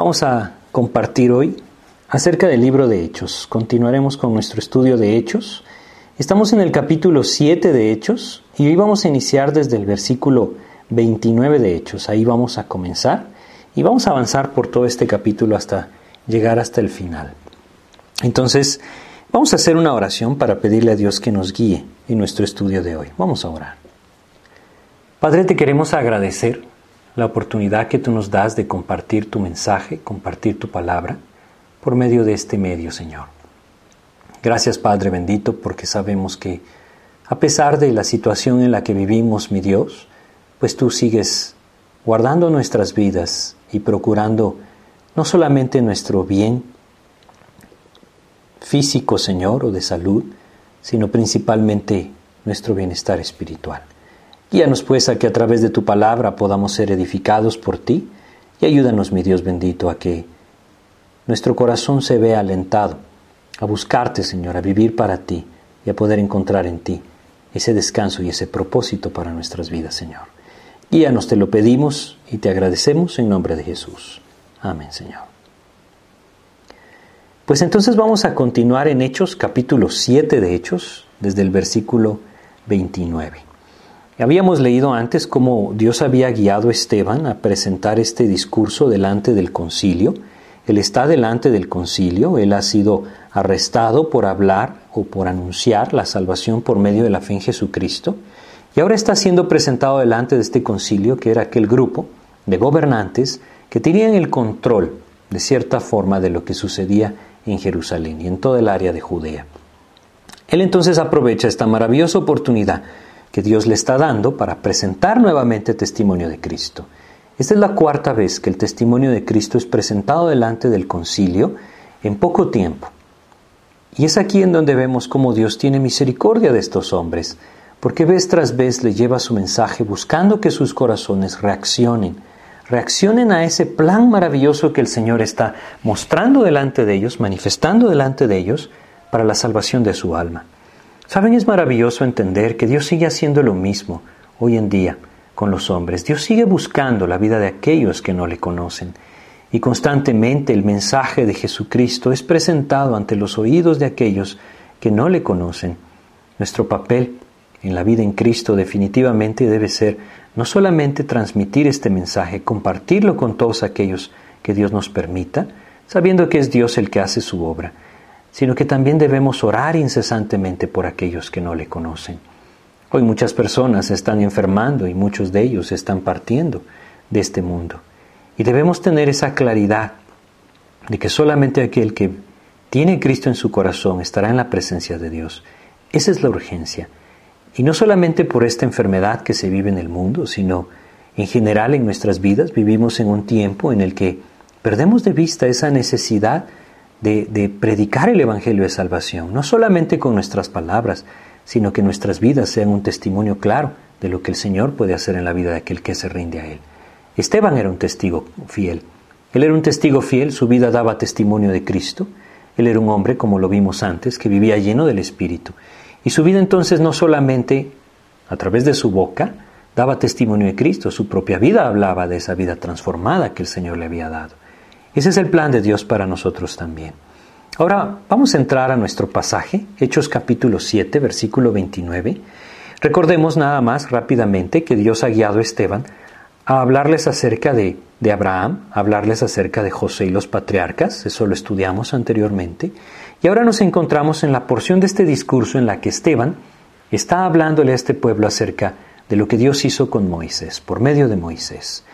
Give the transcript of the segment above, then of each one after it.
Vamos a compartir hoy acerca del libro de Hechos. Continuaremos con nuestro estudio de Hechos. Estamos en el capítulo 7 de Hechos y hoy vamos a iniciar desde el versículo 29 de Hechos. Ahí vamos a comenzar y vamos a avanzar por todo este capítulo hasta llegar hasta el final. Entonces, vamos a hacer una oración para pedirle a Dios que nos guíe en nuestro estudio de hoy. Vamos a orar. Padre, te queremos agradecer la oportunidad que tú nos das de compartir tu mensaje, compartir tu palabra por medio de este medio, Señor. Gracias, Padre bendito, porque sabemos que a pesar de la situación en la que vivimos, mi Dios, pues tú sigues guardando nuestras vidas y procurando no solamente nuestro bien físico, Señor, o de salud, sino principalmente nuestro bienestar espiritual. Guíanos pues a que a través de tu palabra podamos ser edificados por ti y ayúdanos, mi Dios bendito, a que nuestro corazón se vea alentado a buscarte, Señor, a vivir para ti y a poder encontrar en ti ese descanso y ese propósito para nuestras vidas, Señor. Guíanos, te lo pedimos y te agradecemos en nombre de Jesús. Amén, Señor. Pues entonces vamos a continuar en Hechos, capítulo 7 de Hechos, desde el versículo 29. Habíamos leído antes cómo Dios había guiado a Esteban a presentar este discurso delante del concilio. Él está delante del concilio, él ha sido arrestado por hablar o por anunciar la salvación por medio de la fe en Jesucristo. Y ahora está siendo presentado delante de este concilio, que era aquel grupo de gobernantes que tenían el control, de cierta forma, de lo que sucedía en Jerusalén y en toda el área de Judea. Él entonces aprovecha esta maravillosa oportunidad que Dios le está dando para presentar nuevamente testimonio de Cristo. Esta es la cuarta vez que el testimonio de Cristo es presentado delante del concilio en poco tiempo. Y es aquí en donde vemos cómo Dios tiene misericordia de estos hombres, porque vez tras vez le lleva su mensaje buscando que sus corazones reaccionen, reaccionen a ese plan maravilloso que el Señor está mostrando delante de ellos, manifestando delante de ellos, para la salvación de su alma. Saben, es maravilloso entender que Dios sigue haciendo lo mismo hoy en día con los hombres. Dios sigue buscando la vida de aquellos que no le conocen. Y constantemente el mensaje de Jesucristo es presentado ante los oídos de aquellos que no le conocen. Nuestro papel en la vida en Cristo definitivamente debe ser no solamente transmitir este mensaje, compartirlo con todos aquellos que Dios nos permita, sabiendo que es Dios el que hace su obra, sino que también debemos orar incesantemente por aquellos que no le conocen. Hoy muchas personas están enfermando y muchos de ellos están partiendo de este mundo. Y debemos tener esa claridad de que solamente aquel que tiene Cristo en su corazón estará en la presencia de Dios. Esa es la urgencia. Y no solamente por esta enfermedad que se vive en el mundo, sino en general en nuestras vidas vivimos en un tiempo en el que perdemos de vista esa necesidad de, predicar el Evangelio de salvación, no solamente con nuestras palabras, sino que nuestras vidas sean un testimonio claro de lo que el Señor puede hacer en la vida de aquel que se rinde a Él. Esteban era un testigo fiel. Él era un testigo fiel, su vida daba testimonio de Cristo. Él era un hombre, como lo vimos antes, que vivía lleno del Espíritu. Y su vida entonces no solamente a través de su boca daba testimonio de Cristo, su propia vida hablaba de esa vida transformada que el Señor le había dado. Ese es el plan de Dios para nosotros también. Ahora vamos a entrar a nuestro pasaje, Hechos capítulo 7, versículo 29. Recordemos nada más rápidamente que Dios ha guiado a Esteban a hablarles acerca de, de Abraham, a hablarles acerca de José y los patriarcas, eso lo estudiamos anteriormente, y ahora nos encontramos en la porción de este discurso en la que Esteban está hablándole a este pueblo acerca de lo que Dios hizo con Moisés, por medio de Moisés.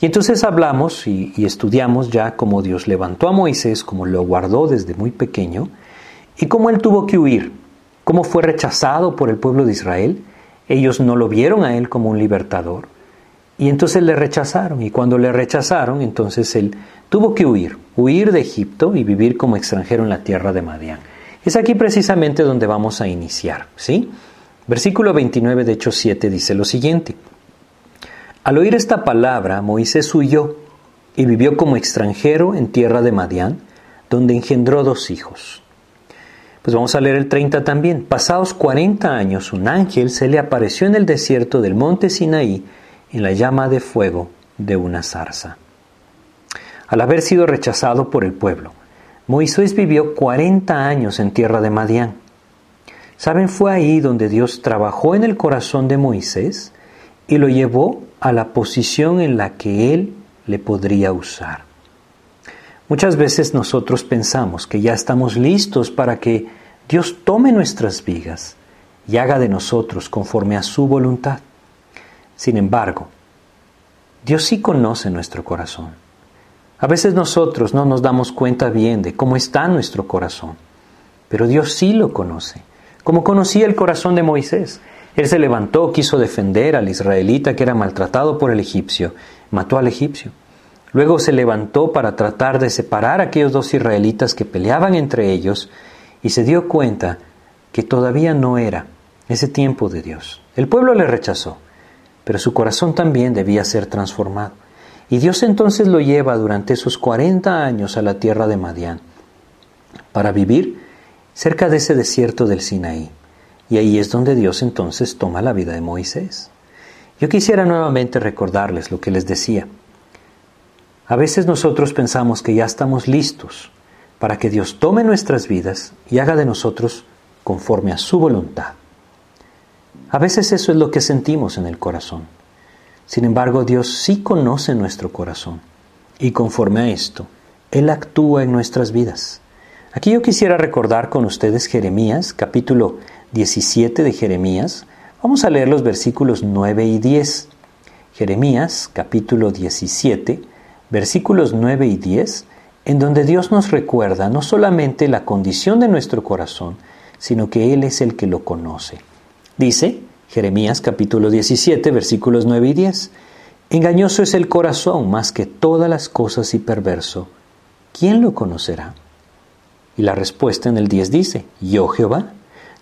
Y entonces hablamos y, estudiamos ya cómo Dios levantó a Moisés, cómo lo guardó desde muy pequeño, y cómo él tuvo que huir, cómo fue rechazado por el pueblo de Israel. Ellos no lo vieron a él como un libertador. Y entonces le rechazaron. Y cuando le rechazaron, entonces él tuvo que huir, huir de Egipto y vivir como extranjero en la tierra de Madián. Es aquí precisamente donde vamos a iniciar, ¿sí? Versículo 29 de Hechos 7 dice lo siguiente. Al oír esta palabra, Moisés huyó y vivió como extranjero en tierra de Madián, donde engendró dos hijos. Pues vamos a leer el 30 también. Pasados 40 años, un ángel se le apareció en el desierto del monte Sinaí en la llama de fuego de una zarza. al haber sido rechazado por el pueblo, Moisés vivió 40 años en tierra de Madián. ¿Saben? Fue ahí donde Dios trabajó en el corazón de Moisés y lo llevó a la posición en la que él le podría usar. Muchas veces nosotros pensamos que ya estamos listos para que Dios tome nuestras vidas y haga de nosotros conforme a su voluntad. Sin embargo, Dios sí conoce nuestro corazón. A veces nosotros no nos damos cuenta bien de cómo está nuestro corazón, pero Dios sí lo conoce, como conocía el corazón de Moisés. Él se levantó, quiso defender al israelita que era maltratado por el egipcio, mató al egipcio. Luego se levantó para tratar de separar a aquellos dos israelitas que peleaban entre ellos y se dio cuenta que todavía no era ese tiempo de Dios. El pueblo le rechazó, pero su corazón también debía ser transformado. Y Dios entonces lo lleva durante esos 40 años a la tierra de Madián para vivir cerca de ese desierto del Sinaí. Y ahí es donde Dios entonces toma la vida de Moisés. Yo quisiera nuevamente recordarles lo que les decía. A veces nosotros pensamos que ya estamos listos para que Dios tome nuestras vidas y haga de nosotros conforme a su voluntad. A veces eso es lo que sentimos en el corazón. Sin embargo, Dios sí conoce nuestro corazón y conforme a esto, Él actúa en nuestras vidas. Aquí yo quisiera recordar con ustedes Jeremías, capítulo 17 de Jeremías. Vamos a leer los versículos 9 y 10. Jeremías, capítulo 17, versículos 9 y 10, en donde Dios nos recuerda no solamente la condición de nuestro corazón, sino que Él es el que lo conoce. Dice Jeremías capítulo 17 versículos 9 y 10, Engañoso es el corazón más que todas las cosas y perverso. ¿Quién lo conocerá? Y la respuesta en el 10 dice, Yo Jehová,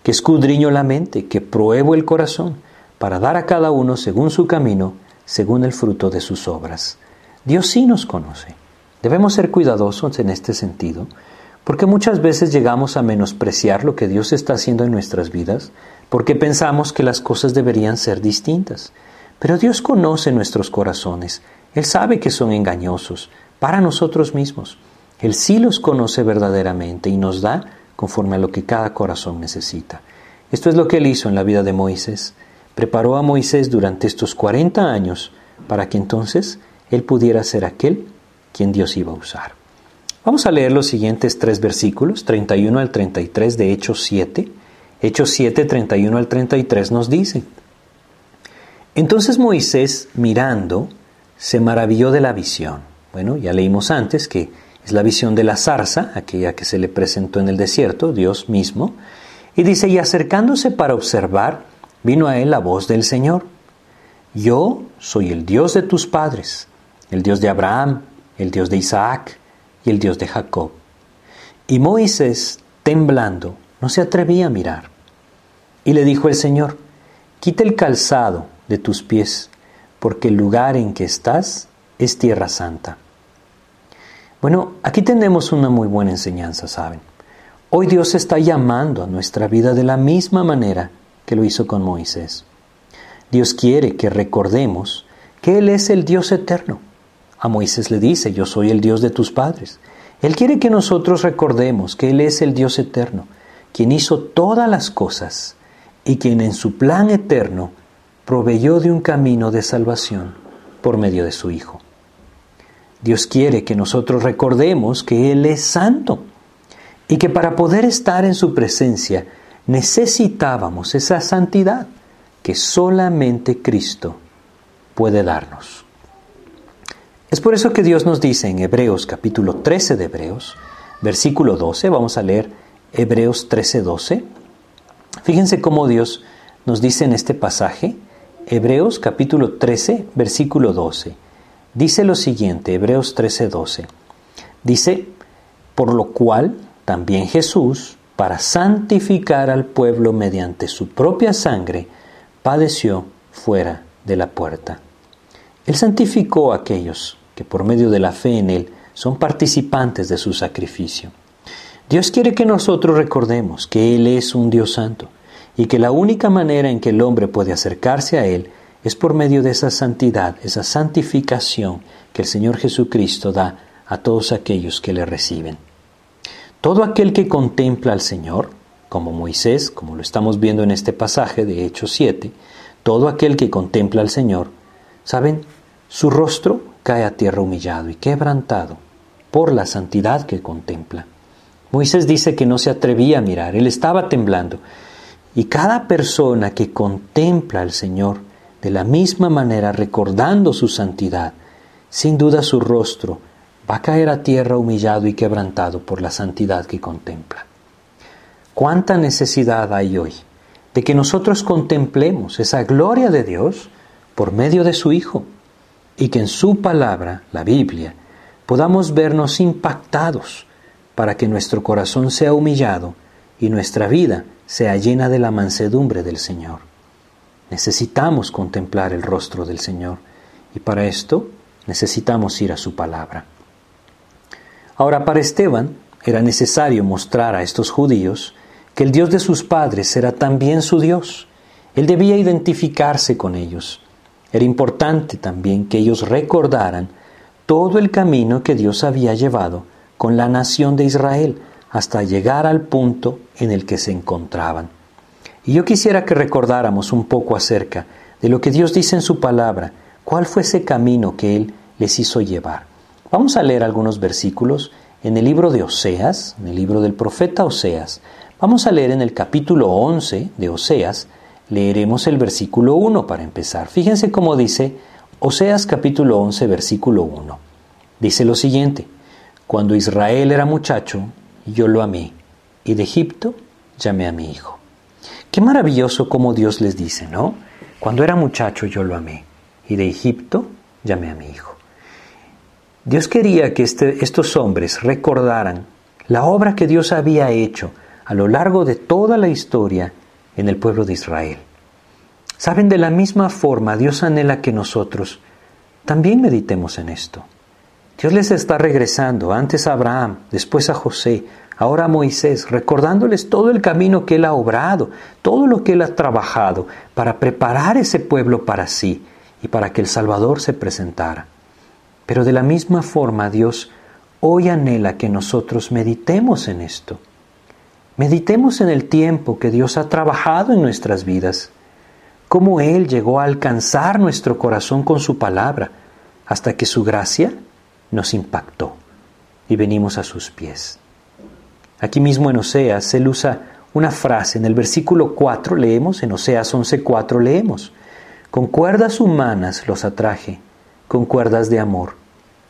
que escudriño la mente, que pruebo el corazón, para dar a cada uno según su camino, según el fruto de sus obras. Dios sí nos conoce. Debemos ser cuidadosos en este sentido, porque muchas veces llegamos a menospreciar lo que Dios está haciendo en nuestras vidas, porque pensamos que las cosas deberían ser distintas. Pero Dios conoce nuestros corazones, Él sabe que son engañosos para nosotros mismos. Él sí los conoce verdaderamente y nos da conforme a lo que cada corazón necesita. Esto es lo que Él hizo en la vida de Moisés. Preparó a Moisés durante estos 40 años para que entonces Él pudiera ser aquel quien Dios iba a usar. Vamos a leer los siguientes tres versículos, 31 al 33 de Hechos 7. Hechos 7, 31 al 33 nos dice, Entonces Moisés, mirando, se maravilló de la visión. Bueno, ya leímos antes que es la visión de la zarza, aquella que se le presentó en el desierto, Dios mismo. Y dice, y acercándose para observar, vino a él la voz del Señor. Yo soy el Dios de tus padres, el Dios de Abraham, el Dios de Isaac y el Dios de Jacob. Y Moisés, temblando, no se atrevía a mirar. Y le dijo el Señor, quita el calzado de tus pies, porque el lugar en que estás es tierra santa. Bueno, aquí tenemos una muy buena enseñanza, ¿saben? Hoy Dios está llamando a nuestra vida de la misma manera que lo hizo con Moisés. Dios quiere que recordemos que Él es el Dios eterno a Moisés le dice, yo soy el Dios de tus padres. Él quiere que nosotros recordemos que Él es el Dios eterno, quien hizo todas las cosas y quien en su plan eterno proveyó de un camino de salvación por medio de su Hijo. Dios quiere que nosotros recordemos que Él es santo y que para poder estar en su presencia necesitábamos esa santidad que solamente Cristo puede darnos. Es por eso que Dios nos dice en Hebreos capítulo 13 de Hebreos, versículo 12, vamos a leer Hebreos 13, 12. Fíjense cómo Dios nos dice en este pasaje, Hebreos capítulo 13, versículo 12. Dice lo siguiente, Hebreos 13, 12. Dice, por lo cual también Jesús, para santificar al pueblo mediante su propia sangre, padeció fuera de la puerta. Él santificó a aquellos que por medio de la fe en Él son participantes de su sacrificio. Dios quiere que nosotros recordemos que Él es un Dios santo y que la única manera en que el hombre puede acercarse a Él es por medio de esa santidad, esa santificación que el Señor Jesucristo da a todos aquellos que le reciben. Todo aquel que contempla al Señor, como Moisés, como lo estamos viendo en este pasaje de Hechos 7, todo aquel que contempla al Señor, ¿saben? Su rostro cae a tierra humillado y quebrantado por la santidad que contempla. Moisés dice que no se atrevía a mirar, él estaba temblando. Y cada persona que contempla al Señor de la misma manera, recordando su santidad, sin duda su rostro va a caer a tierra humillado y quebrantado por la santidad que contempla. ¿Cuánta necesidad hay hoy de que nosotros contemplemos esa gloria de Dios por medio de su Hijo y que en su palabra, la Biblia, podamos vernos impactados para que nuestro corazón sea humillado y nuestra vida sea llena de la mansedumbre del Señor? Necesitamos contemplar el rostro del Señor y para esto necesitamos ir a su palabra. Ahora, para Esteban era necesario mostrar a estos judíos que el Dios de sus padres era también su Dios. Él debía identificarse con ellos. Era importante también que ellos recordaran todo el camino que Dios había llevado con la nación de Israel hasta llegar al punto en el que se encontraban. Y yo quisiera que recordáramos un poco acerca de lo que Dios dice en su palabra, cuál fue ese camino que Él les hizo llevar. Vamos a leer algunos versículos en el libro de Oseas, en el libro del profeta Oseas. Vamos a leer en el capítulo 11 de Oseas, leeremos el versículo 1 para empezar. Fíjense cómo dice Oseas capítulo 11, versículo 1. Dice lo siguiente, cuando Israel era muchacho, yo lo amé, y de Egipto llamé a mi hijo. Qué maravilloso como Dios les dice, ¿no? Cuando era muchacho yo lo amé, y de Egipto llamé a mi hijo. Dios quería que este, estos hombres recordaran la obra que Dios había hecho a lo largo de toda la historia en el pueblo de Israel. Saben, de la misma forma Dios anhela que nosotros también meditemos en esto. Dios les está regresando, antes a Abraham, después a José, ahora Moisés, recordándoles todo el camino que Él ha obrado, todo lo que Él ha trabajado para preparar ese pueblo para sí y para que el Salvador se presentara. Pero de la misma forma Dios hoy anhela que nosotros meditemos en esto. Meditemos en el tiempo que Dios ha trabajado en nuestras vidas, cómo Él llegó a alcanzar nuestro corazón con su palabra, hasta que su gracia nos impactó y venimos a sus pies. Aquí mismo en Oseas Él usa una frase, en el versículo 4 leemos, en Oseas 11.4 leemos, con cuerdas humanas los atraje con cuerdas de amor.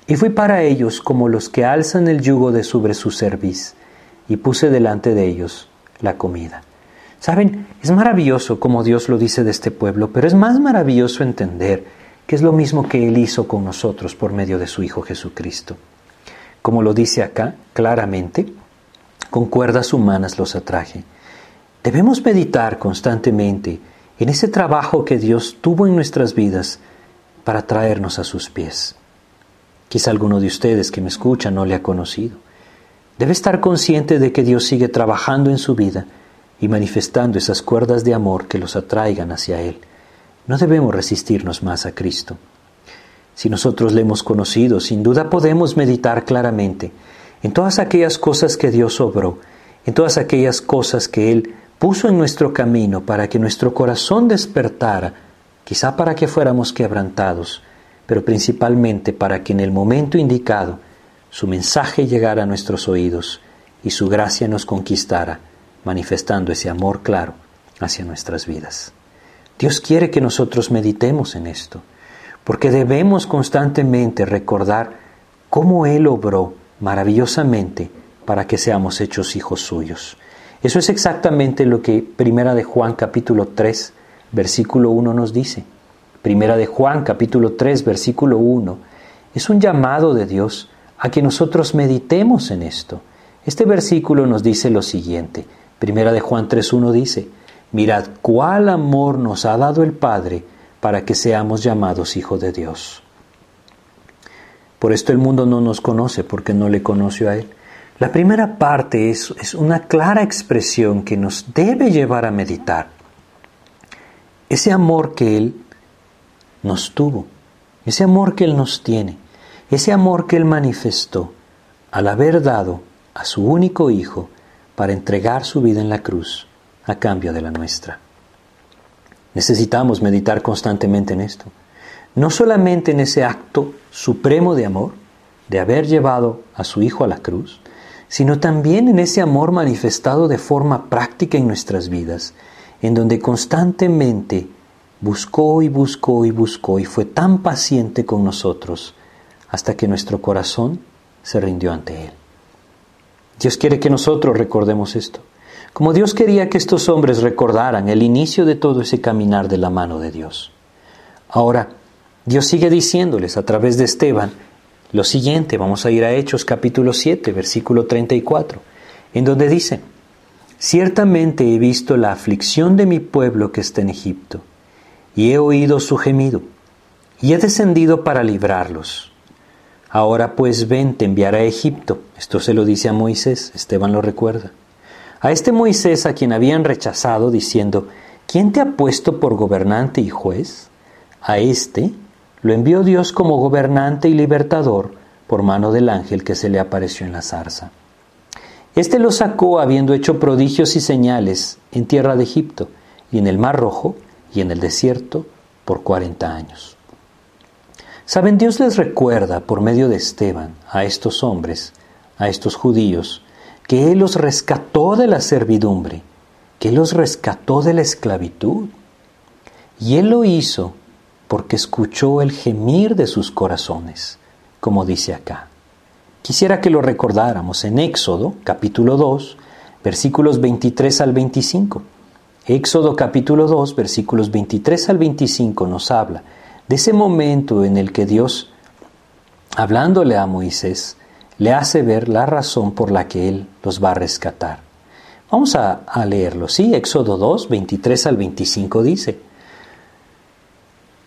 Y fui para ellos como los que alzan el yugo de sobre su cerviz, y puse delante de ellos la comida. Saben, es maravilloso como Dios lo dice de este pueblo, pero es más maravilloso entender que es lo mismo que Él hizo con nosotros por medio de su Hijo Jesucristo. Como lo dice acá claramente, con cuerdas humanas los atraje. Debemos meditar constantemente en ese trabajo que Dios tuvo en nuestras vidas para traernos a sus pies. Quizá alguno de ustedes que me escucha no le ha conocido. Debe estar consciente de que Dios sigue trabajando en su vida y manifestando esas cuerdas de amor que los atraigan hacia Él. No debemos resistirnos más a Cristo. Si nosotros le hemos conocido, sin duda podemos meditar claramente en todas aquellas cosas que Dios obró, en todas aquellas cosas que Él puso en nuestro camino para que nuestro corazón despertara quizá para que fuéramos quebrantados, pero principalmente para que en el momento indicado su mensaje llegara a nuestros oídos y su gracia nos conquistara, manifestando ese amor claro hacia nuestras vidas. Dios quiere que nosotros meditemos en esto, porque debemos constantemente recordar cómo Él obró maravillosamente para que seamos hechos hijos suyos. Eso es exactamente lo que Primera de Juan capítulo 3 versículo 1 nos dice. Primera de Juan, capítulo 3, versículo 1. Es un llamado de Dios a que nosotros meditemos en esto. Este versículo nos dice lo siguiente. Primera de Juan 3.1 dice, Mirad cuál amor nos ha dado el Padre para que seamos llamados hijos de Dios. Por esto el mundo no nos conoce porque no le conoció a Él. La primera parte es, es una clara expresión que nos debe llevar a meditar ese amor que Él nos tuvo, ese amor que Él nos tiene, ese amor que Él manifestó al haber dado a su único Hijo para entregar su vida en la cruz a cambio de la nuestra. Necesitamos meditar constantemente en esto, no solamente en ese acto supremo de amor, de haber llevado a su Hijo a la cruz, sino también en ese amor manifestado de forma práctica en nuestras vidas, en donde constantemente buscó y buscó y buscó y fue tan paciente con nosotros hasta que nuestro corazón se rindió ante Él. Dios quiere que nosotros recordemos esto, como Dios quería que estos hombres recordaran el inicio de todo ese caminar de la mano de Dios. Ahora, Dios sigue diciéndoles a través de Esteban lo siguiente, vamos a ir a Hechos capítulo 7, versículo 34, en donde dice, Ciertamente he visto la aflicción de mi pueblo que está en Egipto, y he oído su gemido, y he descendido para librarlos. Ahora pues ven, te enviaré a Egipto. Esto se lo dice a Moisés, Esteban lo recuerda. A este Moisés a quien habían rechazado, diciendo, ¿quién te ha puesto por gobernante y juez? A este lo envió Dios como gobernante y libertador por mano del ángel que se le apareció en la zarza. Este lo sacó habiendo hecho prodigios y señales en tierra de Egipto y en el Mar Rojo y en el desierto por cuarenta años. Saben, Dios les recuerda por medio de Esteban a estos hombres, a estos judíos, que Él los rescató de la servidumbre, que Él los rescató de la esclavitud. Y Él lo hizo porque escuchó el gemir de sus corazones, como dice acá. Quisiera que lo recordáramos en Éxodo capítulo 2, versículos 23 al 25. Éxodo capítulo 2, versículos 23 al 25 nos habla de ese momento en el que Dios, hablándole a Moisés, le hace ver la razón por la que Él los va a rescatar. Vamos a, leerlo, ¿sí? Éxodo 2, 23 al 25 dice,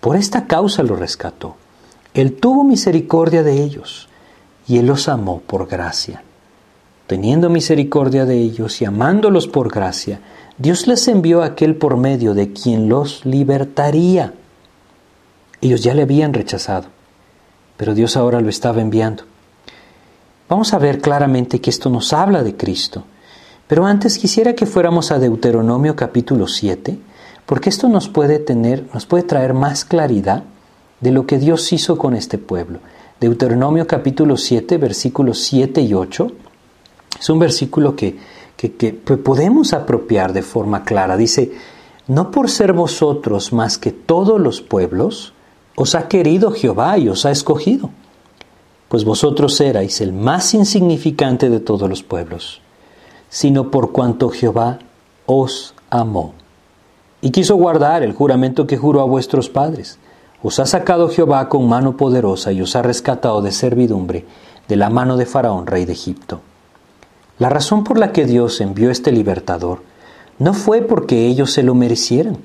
Por esta causa lo rescató. Él tuvo misericordia de ellos y Él los amó por gracia. Teniendo misericordia de ellos y amándolos por gracia, Dios les envió a aquel por medio de quien los libertaría. Ellos ya le habían rechazado, pero Dios ahora lo estaba enviando. Vamos a ver claramente que esto nos habla de Cristo. Pero antes quisiera que fuéramos a Deuteronomio capítulo 7 porque esto nos puede tener, nos puede traer más claridad de lo que Dios hizo con este pueblo. Deuteronomio capítulo 7, versículos 7 y 8, es un versículo que, que, que podemos apropiar de forma clara. Dice, no por ser vosotros más que todos los pueblos, os ha querido Jehová y os ha escogido, pues vosotros erais el más insignificante de todos los pueblos, sino por cuanto Jehová os amó y quiso guardar el juramento que juró a vuestros padres. Os ha sacado Jehová con mano poderosa y os ha rescatado de servidumbre de la mano de Faraón, rey de Egipto. La razón por la que Dios envió este libertador no fue porque ellos se lo merecieran,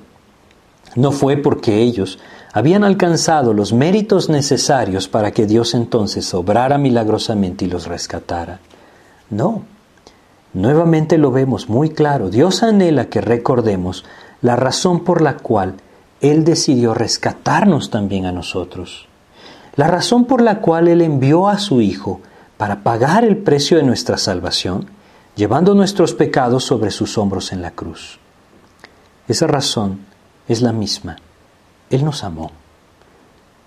no fue porque ellos habían alcanzado los méritos necesarios para que Dios entonces obrara milagrosamente y los rescatara. No, nuevamente lo vemos muy claro. Dios anhela que recordemos la razón por la cual Él decidió rescatarnos también a nosotros. La razón por la cual Él envió a su Hijo para pagar el precio de nuestra salvación, llevando nuestros pecados sobre sus hombros en la cruz. Esa razón es la misma. Él nos amó.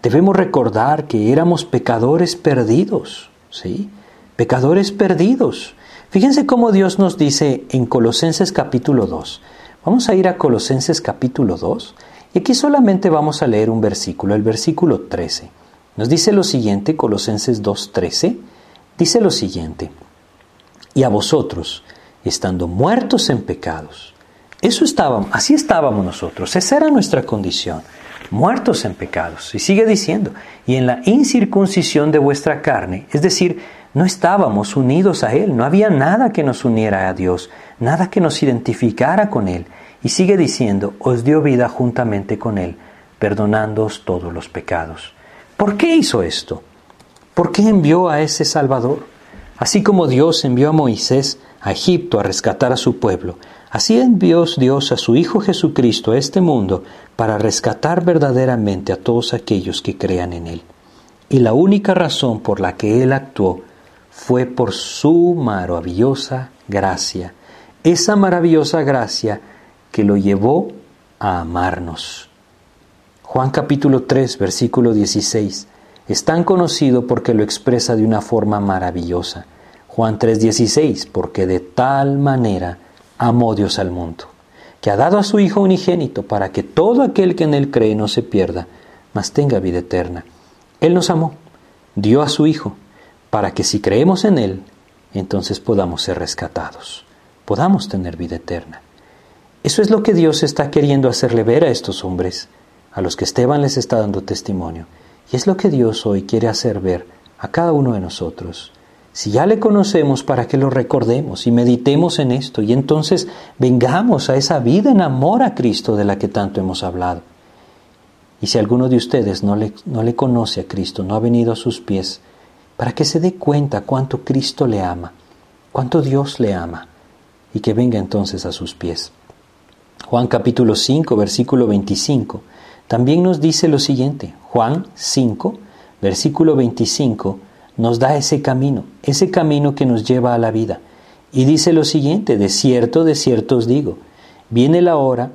Debemos recordar que éramos pecadores perdidos, ¿sí? Pecadores perdidos. Fíjense cómo Dios nos dice en Colosenses capítulo 2, Vamos a ir a Colosenses capítulo 2 y aquí solamente vamos a leer un versículo, el versículo 13. Nos dice lo siguiente, Colosenses 2.13, dice lo siguiente, y a vosotros, estando muertos en pecados, eso estábamos, así estábamos nosotros, esa era nuestra condición, muertos en pecados. Y sigue diciendo, y en la incircuncisión de vuestra carne, es decir, no estábamos unidos a Él, no había nada que nos uniera a Dios, nada que nos identificara con Él. Y sigue diciendo, os dio vida juntamente con Él, perdonándoos todos los pecados. ¿Por qué hizo esto? ¿Por qué envió a ese Salvador? Así como Dios envió a Moisés a Egipto a rescatar a su pueblo, así envió Dios a su Hijo Jesucristo a este mundo para rescatar verdaderamente a todos aquellos que crean en Él. Y la única razón por la que Él actuó fue por su maravillosa gracia, esa maravillosa gracia que lo llevó a amarnos. Juan capítulo 3, versículo 16, es tan conocido porque lo expresa de una forma maravillosa. Juan 3:16, porque de tal manera amó Dios al mundo, que ha dado a su Hijo unigénito para que todo aquel que en él cree no se pierda, mas tenga vida eterna. Él nos amó, dio a su Hijo, para que si creemos en Él, entonces podamos ser rescatados, podamos tener vida eterna. Eso es lo que Dios está queriendo hacerle ver a estos hombres, a los que Esteban les está dando testimonio, y es lo que Dios hoy quiere hacer ver a cada uno de nosotros. Si ya le conocemos, para que lo recordemos y meditemos en esto, y entonces vengamos a esa vida en amor a Cristo de la que tanto hemos hablado. Y si alguno de ustedes no le, no le conoce a Cristo, no ha venido a sus pies, para que se dé cuenta cuánto Cristo le ama, cuánto Dios le ama, y que venga entonces a sus pies. Juan capítulo 5, versículo 25, también nos dice lo siguiente, Juan 5, versículo 25, nos da ese camino, ese camino que nos lleva a la vida. Y dice lo siguiente, de cierto, de cierto os digo, viene la hora,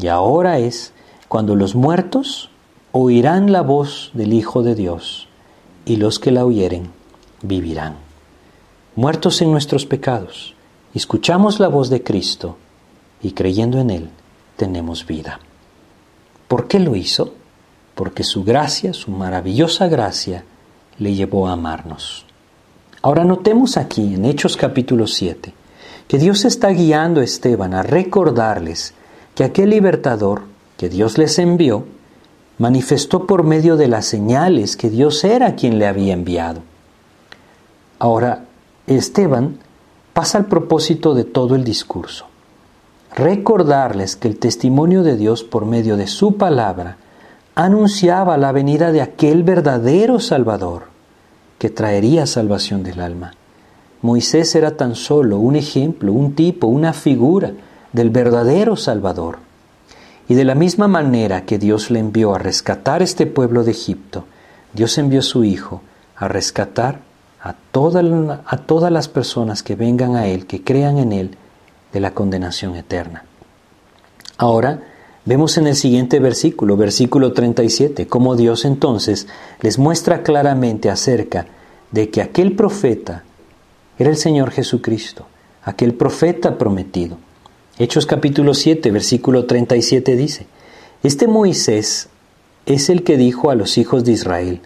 y ahora es, cuando los muertos oirán la voz del Hijo de Dios, y los que la oyeren vivirán. Muertos en nuestros pecados, escuchamos la voz de Cristo, y creyendo en Él, tenemos vida. ¿Por qué lo hizo? Porque su gracia, su maravillosa gracia, le llevó a amarnos. Ahora notemos aquí en Hechos capítulo 7 que Dios está guiando a Esteban a recordarles que aquel libertador que Dios les envió manifestó por medio de las señales que Dios era quien le había enviado. Ahora, Esteban pasa al propósito de todo el discurso. Recordarles que el testimonio de Dios por medio de su palabra anunciaba la venida de aquel verdadero Salvador que traería salvación del alma. Moisés era tan solo un ejemplo, un tipo, una figura del verdadero Salvador. Y de la misma manera que Dios le envió a rescatar este pueblo de Egipto, Dios envió a su Hijo a rescatar a, a todas las personas que vengan a Él, que crean en Él, de la condenación eterna. Ahora, Vemos en el siguiente versículo, versículo 37, cómo Dios entonces les muestra claramente acerca de que aquel profeta era el Señor Jesucristo, aquel profeta prometido. Hechos capítulo 7, versículo 37 dice, Este Moisés es el que dijo a los hijos de Israel,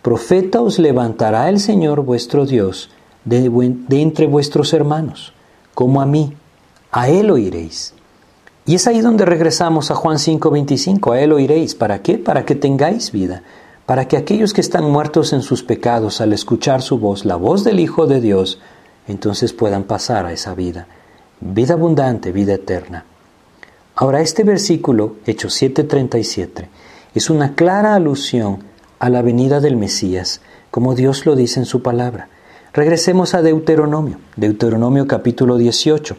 Profeta os levantará el Señor vuestro Dios de, de entre vuestros hermanos, como a mí, a él oiréis. Y es ahí donde regresamos a Juan 5:25, a Él oiréis. ¿Para qué? Para que tengáis vida, para que aquellos que están muertos en sus pecados al escuchar su voz, la voz del Hijo de Dios, entonces puedan pasar a esa vida, vida abundante, vida eterna. Ahora este versículo, Hechos 7:37, es una clara alusión a la venida del Mesías, como Dios lo dice en su palabra. Regresemos a Deuteronomio, Deuteronomio capítulo 18.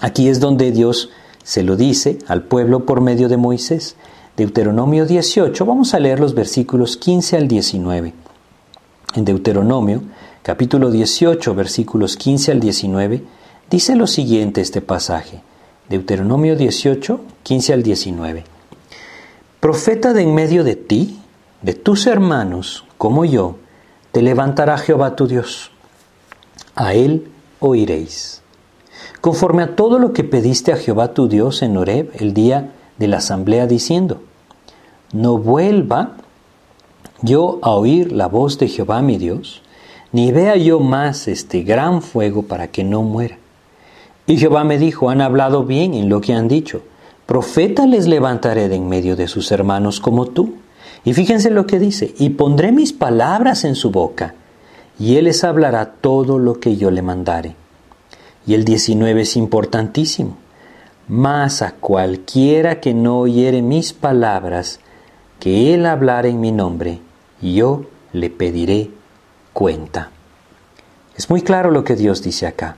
Aquí es donde Dios se lo dice al pueblo por medio de Moisés. Deuteronomio 18, vamos a leer los versículos 15 al 19. En Deuteronomio, capítulo 18, versículos 15 al 19, dice lo siguiente este pasaje. Deuteronomio 18, 15 al 19. Profeta de en medio de ti, de tus hermanos, como yo, te levantará Jehová tu Dios. A él oiréis conforme a todo lo que pediste a Jehová tu Dios en Horeb el día de la asamblea, diciendo, no vuelva yo a oír la voz de Jehová mi Dios, ni vea yo más este gran fuego para que no muera. Y Jehová me dijo, han hablado bien en lo que han dicho, profeta les levantaré de en medio de sus hermanos como tú. Y fíjense lo que dice, y pondré mis palabras en su boca, y él les hablará todo lo que yo le mandare. Y el 19 es importantísimo. Mas a cualquiera que no oyere mis palabras, que él hablara en mi nombre, yo le pediré cuenta. Es muy claro lo que Dios dice acá.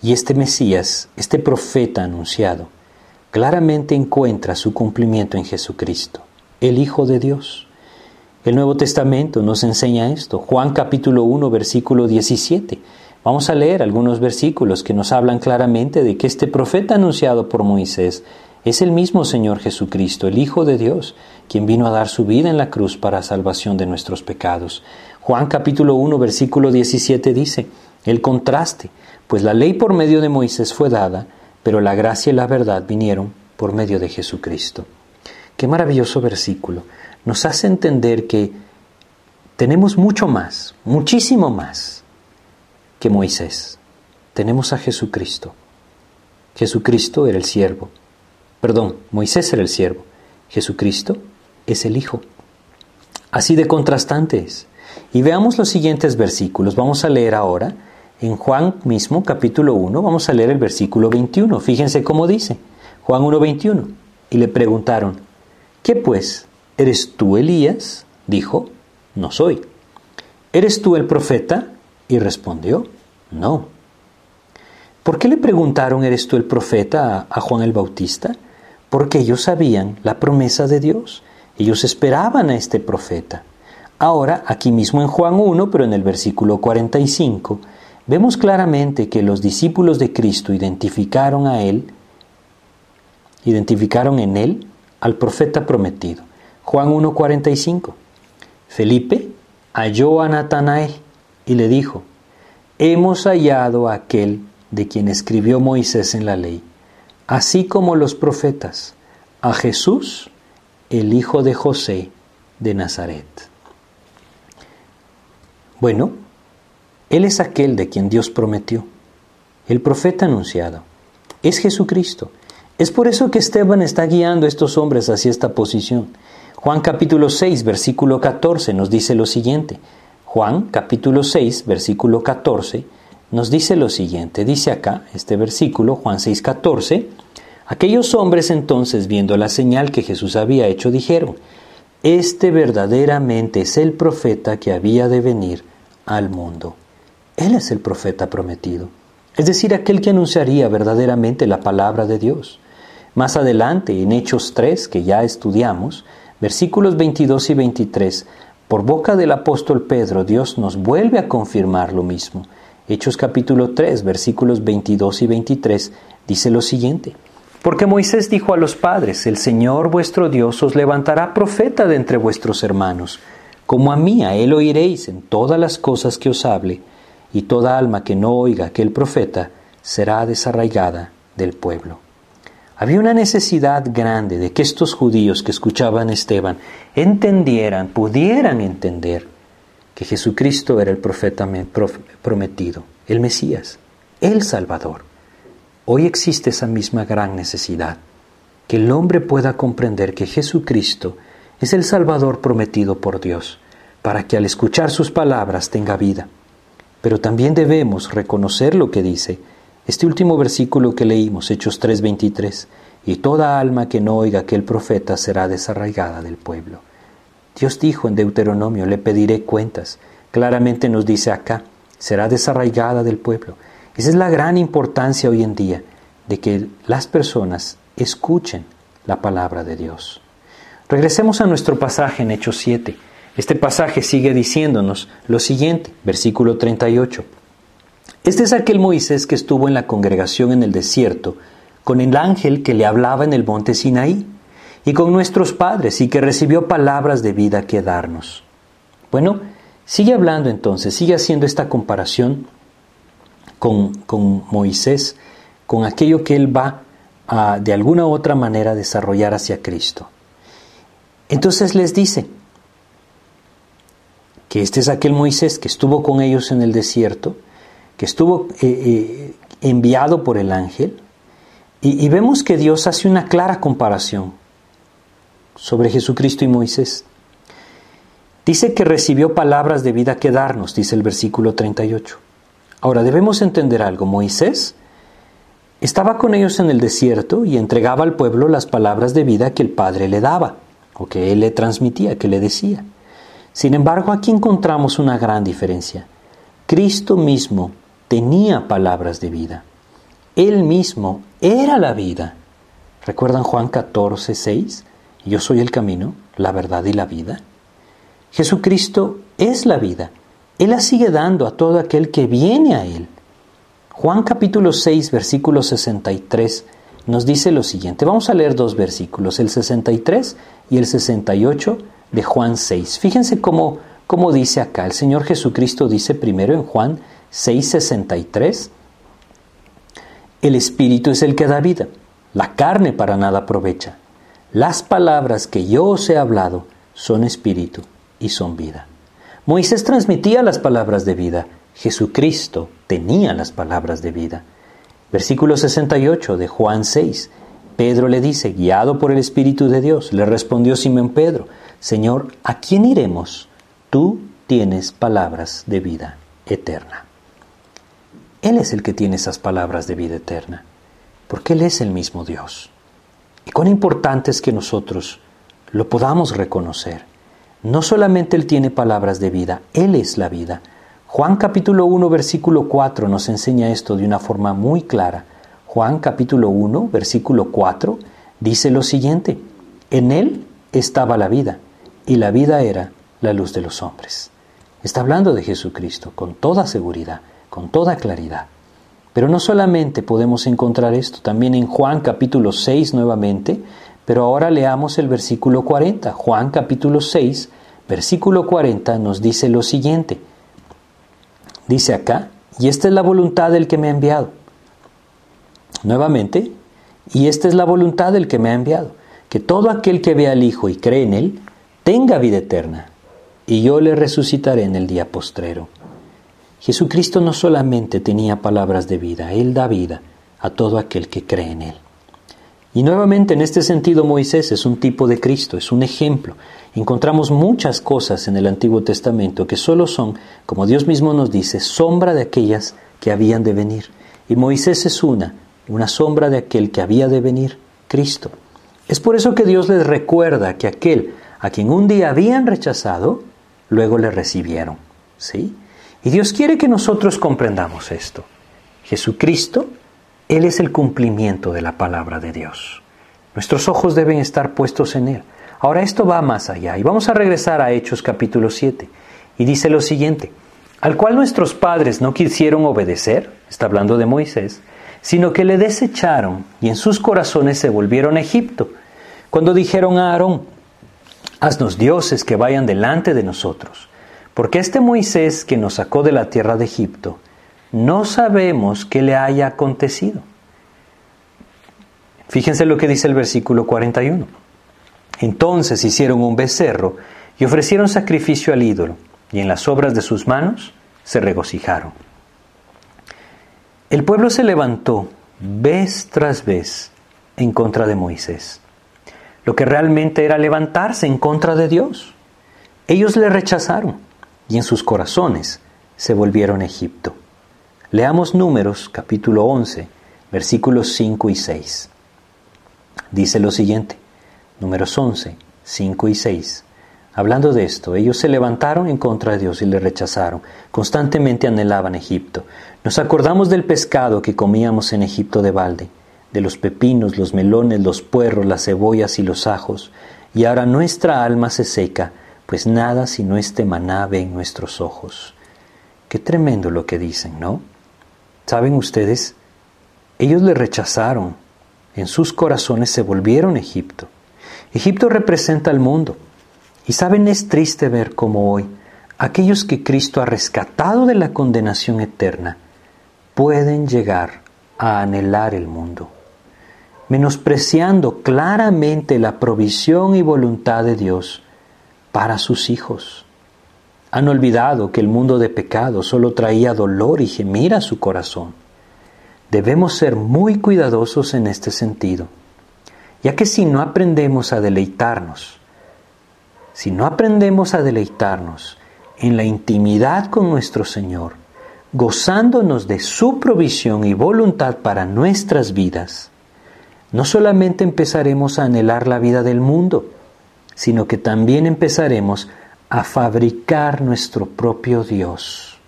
Y este Mesías, este profeta anunciado, claramente encuentra su cumplimiento en Jesucristo, el Hijo de Dios. El Nuevo Testamento nos enseña esto. Juan capítulo 1, versículo 17. Vamos a leer algunos versículos que nos hablan claramente de que este profeta anunciado por Moisés es el mismo Señor Jesucristo, el Hijo de Dios, quien vino a dar su vida en la cruz para salvación de nuestros pecados. Juan capítulo 1 versículo 17 dice, el contraste, pues la ley por medio de Moisés fue dada, pero la gracia y la verdad vinieron por medio de Jesucristo. Qué maravilloso versículo. Nos hace entender que tenemos mucho más, muchísimo más que Moisés. Tenemos a Jesucristo. Jesucristo era el siervo. Perdón, Moisés era el siervo. Jesucristo es el Hijo. Así de contrastante es. Y veamos los siguientes versículos. Vamos a leer ahora en Juan mismo, capítulo 1, vamos a leer el versículo 21. Fíjense cómo dice. Juan 1, 21. Y le preguntaron, ¿qué pues? ¿Eres tú Elías? Dijo, no soy. ¿Eres tú el profeta? Y respondió, no. ¿Por qué le preguntaron, ¿eres tú el profeta a, a Juan el Bautista? Porque ellos sabían la promesa de Dios. Ellos esperaban a este profeta. Ahora, aquí mismo en Juan 1, pero en el versículo 45, vemos claramente que los discípulos de Cristo identificaron a él, identificaron en él al profeta prometido. Juan 1:45. Felipe halló a Natanael y le dijo, hemos hallado a aquel de quien escribió Moisés en la ley, así como los profetas, a Jesús, el hijo de José de Nazaret. Bueno, Él es aquel de quien Dios prometió, el profeta anunciado. Es Jesucristo. Es por eso que Esteban está guiando a estos hombres hacia esta posición. Juan capítulo 6, versículo 14 nos dice lo siguiente. Juan capítulo 6, versículo 14 nos dice lo siguiente. Dice acá, este versículo, Juan 6, 14, aquellos hombres entonces, viendo la señal que Jesús había hecho, dijeron, este verdaderamente es el profeta que había de venir al mundo. Él es el profeta prometido, es decir, aquel que anunciaría verdaderamente la palabra de Dios. Más adelante, en Hechos 3, que ya estudiamos, versículos 22 y 23, por boca del apóstol Pedro, Dios nos vuelve a confirmar lo mismo. Hechos capítulo 3, versículos 22 y 23, dice lo siguiente. Porque Moisés dijo a los padres, el Señor vuestro Dios os levantará profeta de entre vuestros hermanos, como a mí a él oiréis en todas las cosas que os hable, y toda alma que no oiga aquel profeta será desarraigada del pueblo. Había una necesidad grande de que estos judíos que escuchaban a Esteban entendieran, pudieran entender que Jesucristo era el profeta prometido, el Mesías, el Salvador. Hoy existe esa misma gran necesidad, que el hombre pueda comprender que Jesucristo es el Salvador prometido por Dios, para que al escuchar sus palabras tenga vida. Pero también debemos reconocer lo que dice este último versículo que leímos, Hechos 3:23, y toda alma que no oiga aquel profeta será desarraigada del pueblo. Dios dijo en Deuteronomio, le pediré cuentas. Claramente nos dice acá, será desarraigada del pueblo. Esa es la gran importancia hoy en día de que las personas escuchen la palabra de Dios. Regresemos a nuestro pasaje en Hechos 7. Este pasaje sigue diciéndonos lo siguiente, versículo 38. Este es aquel Moisés que estuvo en la congregación en el desierto con el ángel que le hablaba en el monte Sinaí y con nuestros padres y que recibió palabras de vida que darnos. Bueno, sigue hablando entonces, sigue haciendo esta comparación con, Moisés, con aquello que él va a de alguna u otra manera desarrollar hacia Cristo. Entonces les dice que este es aquel Moisés que estuvo con ellos en el desierto, que estuvo eh, eh, enviado por el ángel, Y, y vemos que Dios hace una clara comparación sobre Jesucristo y Moisés. Dice que recibió palabras de vida que darnos, dice el versículo 38. Ahora debemos entender algo. Moisés estaba con ellos en el desierto y entregaba al pueblo las palabras de vida que el Padre le daba, o que él le transmitía, que le decía. Sin embargo, aquí encontramos una gran diferencia. Cristo mismo tenía palabras de vida. Él mismo era la vida. ¿Recuerdan Juan 14, 6? Yo soy el camino, la verdad y la vida. Jesucristo es la vida. Él la sigue dando a todo aquel que viene a Él. Juan capítulo 6, versículo 63 nos dice lo siguiente. Vamos a leer dos versículos, el 63 y el 68 de Juan 6. Fíjense cómo, cómo dice acá. El Señor Jesucristo dice primero en Juan 6, 63, el Espíritu es el que da vida, la carne para nada aprovecha. Las palabras que yo os he hablado son espíritu y son vida. Moisés transmitía las palabras de vida, Jesucristo tenía las palabras de vida. Versículo 68 de Juan 6. Pedro le dice, guiado por el Espíritu de Dios, le respondió Simón Pedro, Señor, ¿a quién iremos? Tú tienes palabras de vida eterna. Él es el que tiene esas palabras de vida eterna, porque Él es el mismo Dios. Y cuán importante es que nosotros lo podamos reconocer no solamente Él tiene palabras de vida, Él es la vida. Juan capítulo 1 versículo 4 nos enseña esto de una forma muy clara. Juan capítulo 1 versículo 4 dice lo siguiente, en Él estaba la vida y la vida era la luz de los hombres. Está hablando de Jesucristo con toda seguridad, con toda claridad. Pero no solamente podemos encontrar esto, también en Juan capítulo 6 nuevamente, pero ahora leamos el versículo 40. Juan capítulo 6, versículo 40 nos dice lo siguiente. Dice acá, y esta es la voluntad del que me ha enviado. Nuevamente, y esta es la voluntad del que me ha enviado, que todo aquel que vea al Hijo y cree en Él, tenga vida eterna, y yo le resucitaré en el día postrero. Jesucristo no solamente tenía palabras de vida, Él da vida a todo aquel que cree en Él. Y nuevamente en este sentido Moisés es un tipo de Cristo, es un ejemplo. Encontramos muchas cosas en el Antiguo Testamento que solo son, como Dios mismo nos dice, sombra de aquellas que habían de venir. Y Moisés es una, una sombra de aquel que había de venir, Cristo. Es por eso que Dios les recuerda que aquel a quien un día habían rechazado, luego le recibieron. ¿Sí? Y Dios quiere que nosotros comprendamos esto. Jesucristo él es el cumplimiento de la palabra de Dios. Nuestros ojos deben estar puestos en Él. Ahora esto va más allá y vamos a regresar a Hechos capítulo 7 y dice lo siguiente, al cual nuestros padres no quisieron obedecer, está hablando de Moisés, sino que le desecharon y en sus corazones se volvieron a Egipto, cuando dijeron a Aarón, haznos dioses que vayan delante de nosotros, porque este Moisés que nos sacó de la tierra de Egipto, no sabemos qué le haya acontecido. Fíjense lo que dice el versículo 41. Entonces hicieron un becerro y ofrecieron sacrificio al ídolo, y en las obras de sus manos se regocijaron. El pueblo se levantó vez tras vez en contra de Moisés, lo que realmente era levantarse en contra de Dios. Ellos le rechazaron y en sus corazones se volvieron a Egipto. Leamos Números capítulo 11, versículos 5 y 6. Dice lo siguiente, Números 11, 5 y 6. Hablando de esto, ellos se levantaron en contra de Dios y le rechazaron. Constantemente anhelaban Egipto. Nos acordamos del pescado que comíamos en Egipto de balde, los pepinos, los melones, los puerros, las cebollas y los ajos. Y ahora nuestra alma se seca, pues nada sino este maná ve en nuestros ojos. Qué tremendo lo que dicen, ¿no? ¿Saben ustedes? Ellos le rechazaron. En sus corazones se volvieron a Egipto. Egipto representa al mundo. Y saben, es triste ver cómo hoy aquellos que Cristo ha rescatado de la condenación eterna pueden llegar a anhelar el mundo, menospreciando claramente la provisión y voluntad de Dios para sus hijos. Han olvidado que el mundo de pecado solo traía dolor y gemir a su corazón. Debemos ser muy cuidadosos en este sentido, ya que si no aprendemos a deleitarnos, si no aprendemos a deleitarnos en la intimidad con nuestro Señor, gozándonos de su provisión y voluntad para nuestras vidas, no solamente empezaremos a anhelar la vida del mundo, sino que también empezaremos a fabricar nuestro propio Dios.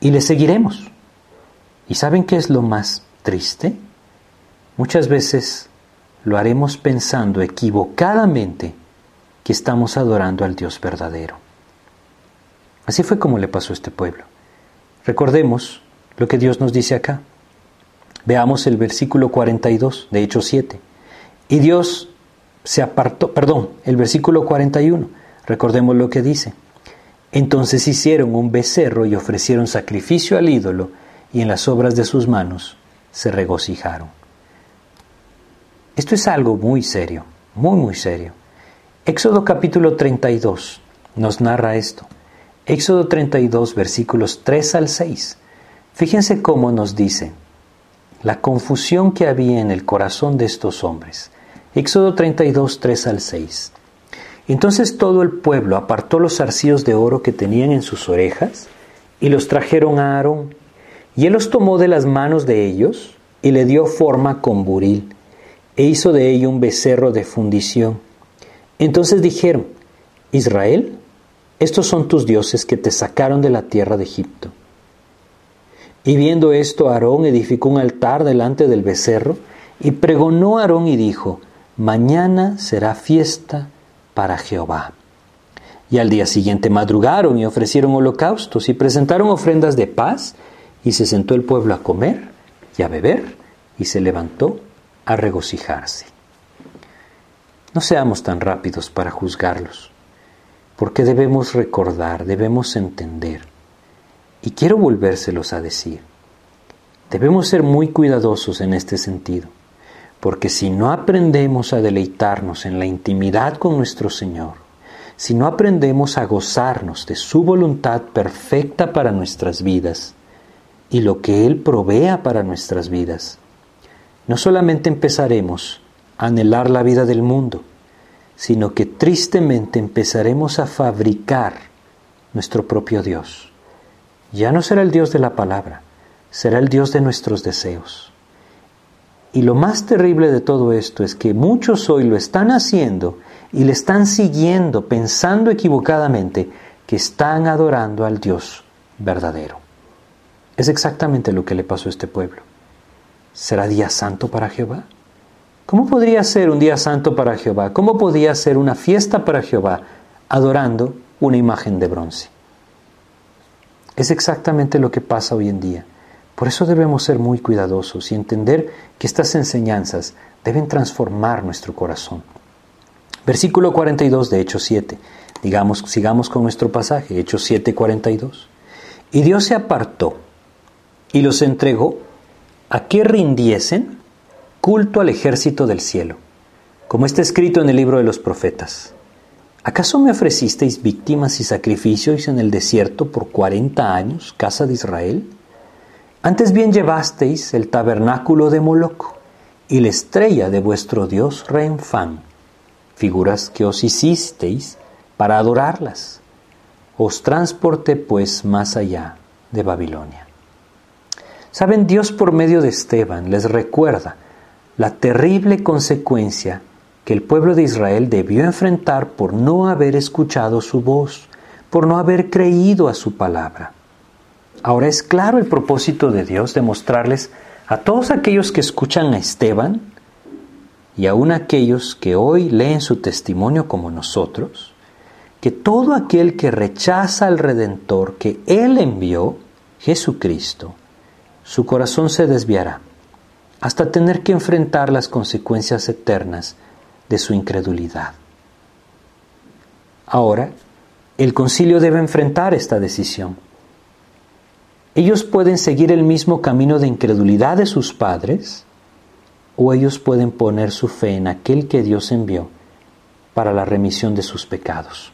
Y le seguiremos. ¿Y saben qué es lo más triste? Muchas veces lo haremos pensando equivocadamente que estamos adorando al Dios verdadero. Así fue como le pasó a este pueblo. Recordemos lo que Dios nos dice acá. Veamos el versículo 42 de Hechos 7. Y Dios se apartó, perdón, el versículo 41. Recordemos lo que dice. Entonces hicieron un becerro y ofrecieron sacrificio al ídolo y en las obras de sus manos se regocijaron. Esto es algo muy serio, muy, muy serio. Éxodo capítulo 32 nos narra esto. Éxodo 32 versículos 3 al 6. Fíjense cómo nos dice la confusión que había en el corazón de estos hombres. Éxodo 32, 3 al 6. Entonces todo el pueblo apartó los arcillos de oro que tenían en sus orejas y los trajeron a Aarón. Y él los tomó de las manos de ellos y le dio forma con buril e hizo de ello un becerro de fundición. Entonces dijeron, Israel, estos son tus dioses que te sacaron de la tierra de Egipto. Y viendo esto, Aarón edificó un altar delante del becerro y pregonó a Aarón y dijo, Mañana será fiesta para Jehová. Y al día siguiente madrugaron y ofrecieron holocaustos y presentaron ofrendas de paz, y se sentó el pueblo a comer y a beber, y se levantó a regocijarse. No seamos tan rápidos para juzgarlos, porque debemos recordar, debemos entender y quiero volvérselos a decir. Debemos ser muy cuidadosos en este sentido, porque si no aprendemos a deleitarnos en la intimidad con nuestro Señor, si no aprendemos a gozarnos de su voluntad perfecta para nuestras vidas y lo que Él provea para nuestras vidas, no solamente empezaremos a anhelar la vida del mundo, sino que tristemente empezaremos a fabricar nuestro propio Dios ya no será el Dios de la palabra, será el Dios de nuestros deseos. Y lo más terrible de todo esto es que muchos hoy lo están haciendo y le están siguiendo pensando equivocadamente que están adorando al Dios verdadero. Es exactamente lo que le pasó a este pueblo. ¿Será día santo para Jehová? ¿Cómo podría ser un día santo para Jehová? ¿Cómo podía ser una fiesta para Jehová adorando una imagen de bronce? Es exactamente lo que pasa hoy en día. Por eso debemos ser muy cuidadosos y entender que estas enseñanzas deben transformar nuestro corazón. Versículo 42 de Hechos 7. Digamos, sigamos con nuestro pasaje, Hechos 7, 42. Y Dios se apartó y los entregó a que rindiesen culto al ejército del cielo, como está escrito en el libro de los profetas. ¿Acaso me ofrecisteis víctimas y sacrificios en el desierto por cuarenta años, casa de Israel? Antes bien llevasteis el tabernáculo de Moloc y la estrella de vuestro dios Renfán, figuras que os hicisteis para adorarlas. Os transporté pues más allá de Babilonia. Saben, Dios por medio de Esteban les recuerda la terrible consecuencia que el pueblo de Israel debió enfrentar por no haber escuchado su voz, por no haber creído a su palabra. Ahora es claro el propósito de Dios de mostrarles a todos aquellos que escuchan a Esteban y aún aquellos que hoy leen su testimonio como nosotros, que todo aquel que rechaza al Redentor que Él envió, Jesucristo, su corazón se desviará hasta tener que enfrentar las consecuencias eternas de su incredulidad. Ahora, el concilio debe enfrentar esta decisión. Ellos pueden seguir el mismo camino de incredulidad de sus padres o ellos pueden poner su fe en aquel que Dios envió para la remisión de sus pecados.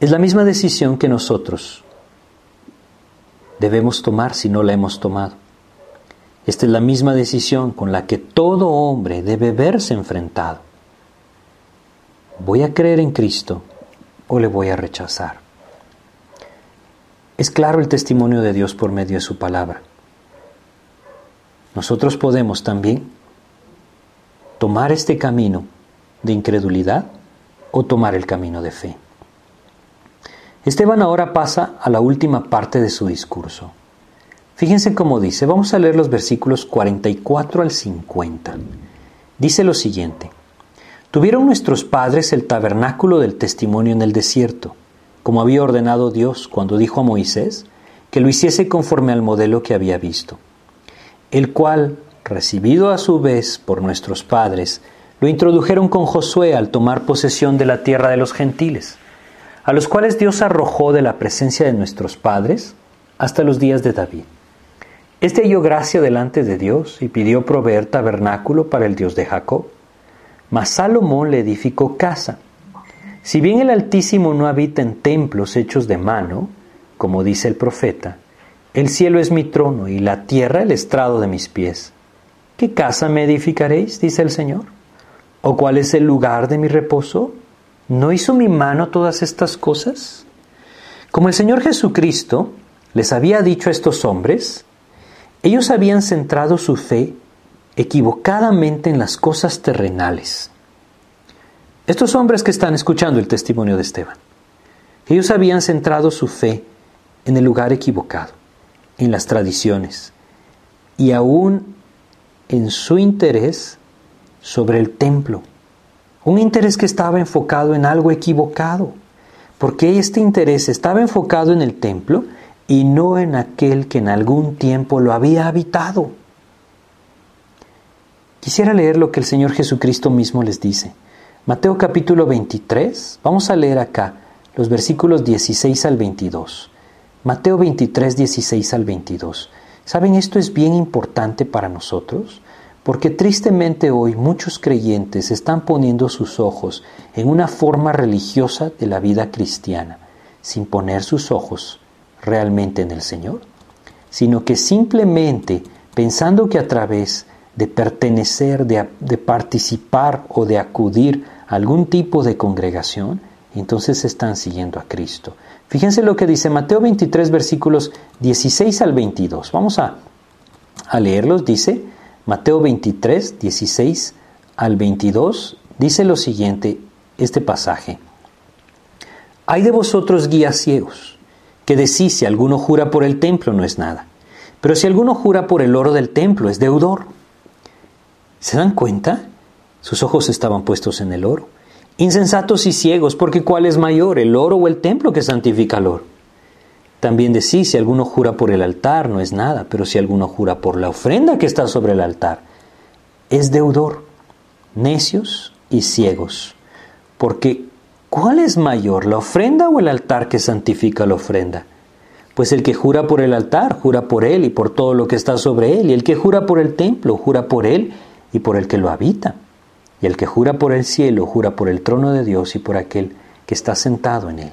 Es la misma decisión que nosotros debemos tomar si no la hemos tomado. Esta es la misma decisión con la que todo hombre debe verse enfrentado. ¿Voy a creer en Cristo o le voy a rechazar? Es claro el testimonio de Dios por medio de su palabra. Nosotros podemos también tomar este camino de incredulidad o tomar el camino de fe. Esteban ahora pasa a la última parte de su discurso. Fíjense cómo dice, vamos a leer los versículos 44 al 50. Dice lo siguiente, tuvieron nuestros padres el tabernáculo del testimonio en el desierto, como había ordenado Dios cuando dijo a Moisés que lo hiciese conforme al modelo que había visto, el cual, recibido a su vez por nuestros padres, lo introdujeron con Josué al tomar posesión de la tierra de los gentiles, a los cuales Dios arrojó de la presencia de nuestros padres hasta los días de David. Este halló gracia delante de Dios y pidió proveer tabernáculo para el Dios de Jacob. Mas Salomón le edificó casa. Si bien el Altísimo no habita en templos hechos de mano, como dice el profeta, el cielo es mi trono y la tierra el estrado de mis pies. ¿Qué casa me edificaréis? dice el Señor. ¿O cuál es el lugar de mi reposo? ¿No hizo mi mano todas estas cosas? Como el Señor Jesucristo les había dicho a estos hombres, ellos habían centrado su fe equivocadamente en las cosas terrenales. Estos hombres que están escuchando el testimonio de Esteban, ellos habían centrado su fe en el lugar equivocado, en las tradiciones, y aún en su interés sobre el templo. Un interés que estaba enfocado en algo equivocado, porque este interés estaba enfocado en el templo y no en aquel que en algún tiempo lo había habitado. Quisiera leer lo que el Señor Jesucristo mismo les dice. Mateo capítulo 23, vamos a leer acá los versículos 16 al 22. Mateo 23, 16 al 22. ¿Saben? Esto es bien importante para nosotros porque tristemente hoy muchos creyentes están poniendo sus ojos en una forma religiosa de la vida cristiana, sin poner sus ojos realmente en el Señor, sino que simplemente pensando que a través de pertenecer, de, participar o de acudir a algún tipo de congregación, entonces están siguiendo a Cristo. Fíjense lo que dice Mateo 23, versículos 16 al 22. Vamos a, a leerlos. Dice Mateo 23, 16 al 22, dice lo siguiente, este pasaje. Hay de vosotros guías ciegos que decís si alguno jura por el templo no es nada, pero si alguno jura por el oro del templo es deudor. ¿Se dan cuenta? Sus ojos estaban puestos en el oro. Insensatos y ciegos, porque ¿cuál es mayor, el oro o el templo que santifica el oro? También decís, si alguno jura por el altar, no es nada, pero si alguno jura por la ofrenda que está sobre el altar, es deudor. Necios y ciegos, porque ¿Cuál es mayor, la ofrenda o el altar que santifica la ofrenda? Pues el que jura por el altar, jura por él y por todo lo que está sobre él, y el que jura por el templo, jura por él y por el que lo habita. Y el que jura por el cielo, jura por el trono de Dios y por aquel que está sentado en él.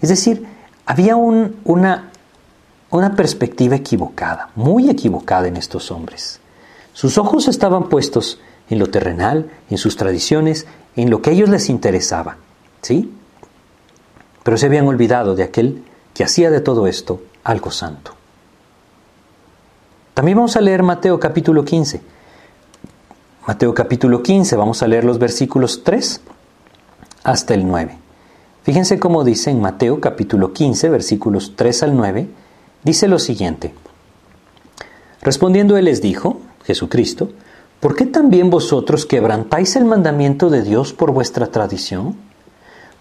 Es decir, había una, una perspectiva equivocada, muy equivocada en estos hombres. Sus ojos estaban puestos en lo terrenal, en sus tradiciones, en lo que a ellos les interesaba. ¿Sí? Pero se habían olvidado de aquel que hacía de todo esto algo santo. También vamos a leer Mateo capítulo 15. Mateo capítulo 15, vamos a leer los versículos 3 hasta el 9. Fíjense cómo dice en Mateo capítulo 15, versículos 3 al 9, dice lo siguiente. Respondiendo él les dijo, Jesucristo, ¿por qué también vosotros quebrantáis el mandamiento de Dios por vuestra tradición?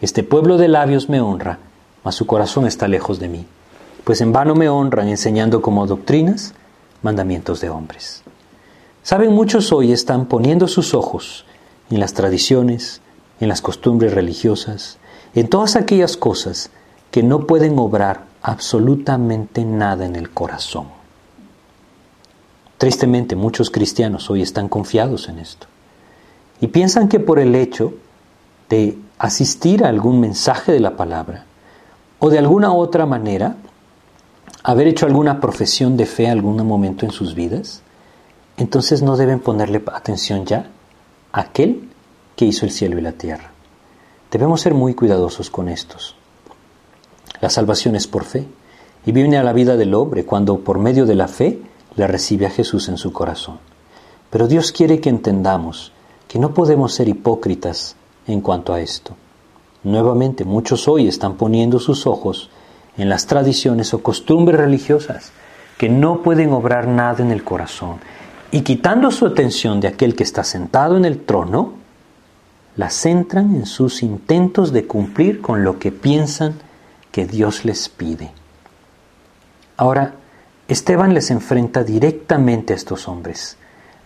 este pueblo de labios me honra, mas su corazón está lejos de mí. Pues en vano me honran enseñando como doctrinas mandamientos de hombres. Saben, muchos hoy están poniendo sus ojos en las tradiciones, en las costumbres religiosas, en todas aquellas cosas que no pueden obrar absolutamente nada en el corazón. Tristemente, muchos cristianos hoy están confiados en esto y piensan que por el hecho de asistir a algún mensaje de la palabra o de alguna otra manera haber hecho alguna profesión de fe algún momento en sus vidas, entonces no deben ponerle atención ya a aquel que hizo el cielo y la tierra. Debemos ser muy cuidadosos con estos. La salvación es por fe y viene a la vida del hombre cuando por medio de la fe le recibe a Jesús en su corazón. Pero Dios quiere que entendamos que no podemos ser hipócritas en cuanto a esto. Nuevamente, muchos hoy están poniendo sus ojos en las tradiciones o costumbres religiosas que no pueden obrar nada en el corazón y quitando su atención de aquel que está sentado en el trono, la centran en sus intentos de cumplir con lo que piensan que Dios les pide. Ahora, Esteban les enfrenta directamente a estos hombres.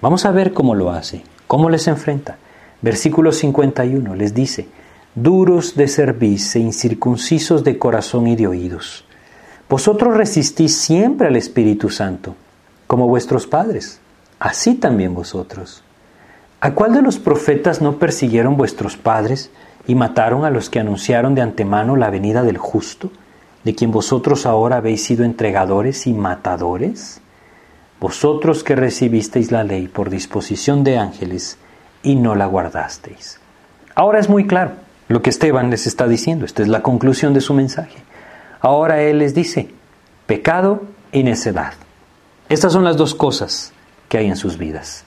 Vamos a ver cómo lo hace, cómo les enfrenta. Versículo 51 les dice, duros de cerviz e incircuncisos de corazón y de oídos. Vosotros resistís siempre al Espíritu Santo, como vuestros padres, así también vosotros. ¿A cuál de los profetas no persiguieron vuestros padres y mataron a los que anunciaron de antemano la venida del justo, de quien vosotros ahora habéis sido entregadores y matadores? Vosotros que recibisteis la ley por disposición de ángeles, y no la guardasteis. Ahora es muy claro lo que Esteban les está diciendo. Esta es la conclusión de su mensaje. Ahora él les dice, pecado y necedad. Estas son las dos cosas que hay en sus vidas.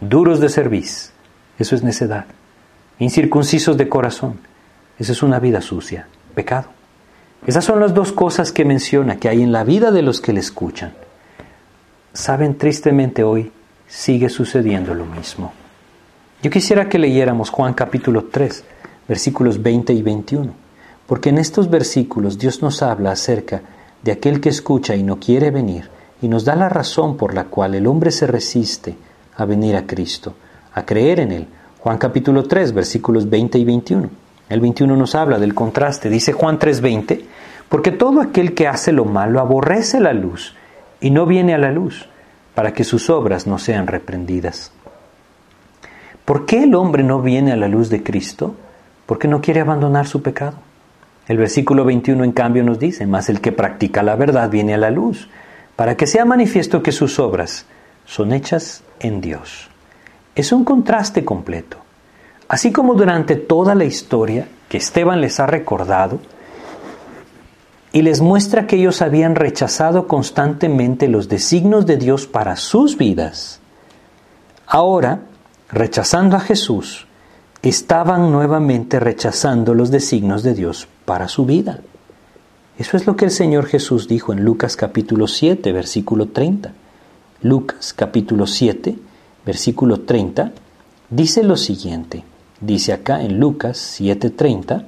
Duros de cerviz, eso es necedad. Incircuncisos de corazón, eso es una vida sucia, pecado. Esas son las dos cosas que menciona que hay en la vida de los que le escuchan. Saben, tristemente hoy sigue sucediendo lo mismo. Yo quisiera que leyéramos Juan capítulo 3, versículos 20 y 21, porque en estos versículos Dios nos habla acerca de aquel que escucha y no quiere venir, y nos da la razón por la cual el hombre se resiste a venir a Cristo, a creer en Él. Juan capítulo 3, versículos 20 y 21. El 21 nos habla del contraste. Dice Juan 3:20, porque todo aquel que hace lo malo aborrece la luz y no viene a la luz, para que sus obras no sean reprendidas. ¿Por qué el hombre no viene a la luz de Cristo? Porque no quiere abandonar su pecado. El versículo 21 en cambio nos dice, mas el que practica la verdad viene a la luz, para que sea manifiesto que sus obras son hechas en Dios. Es un contraste completo. Así como durante toda la historia que Esteban les ha recordado, y les muestra que ellos habían rechazado constantemente los designios de Dios para sus vidas, ahora rechazando a Jesús, estaban nuevamente rechazando los designios de Dios para su vida. Eso es lo que el Señor Jesús dijo en Lucas capítulo 7, versículo 30. Lucas capítulo 7, versículo 30, dice lo siguiente. Dice acá en Lucas 7:30,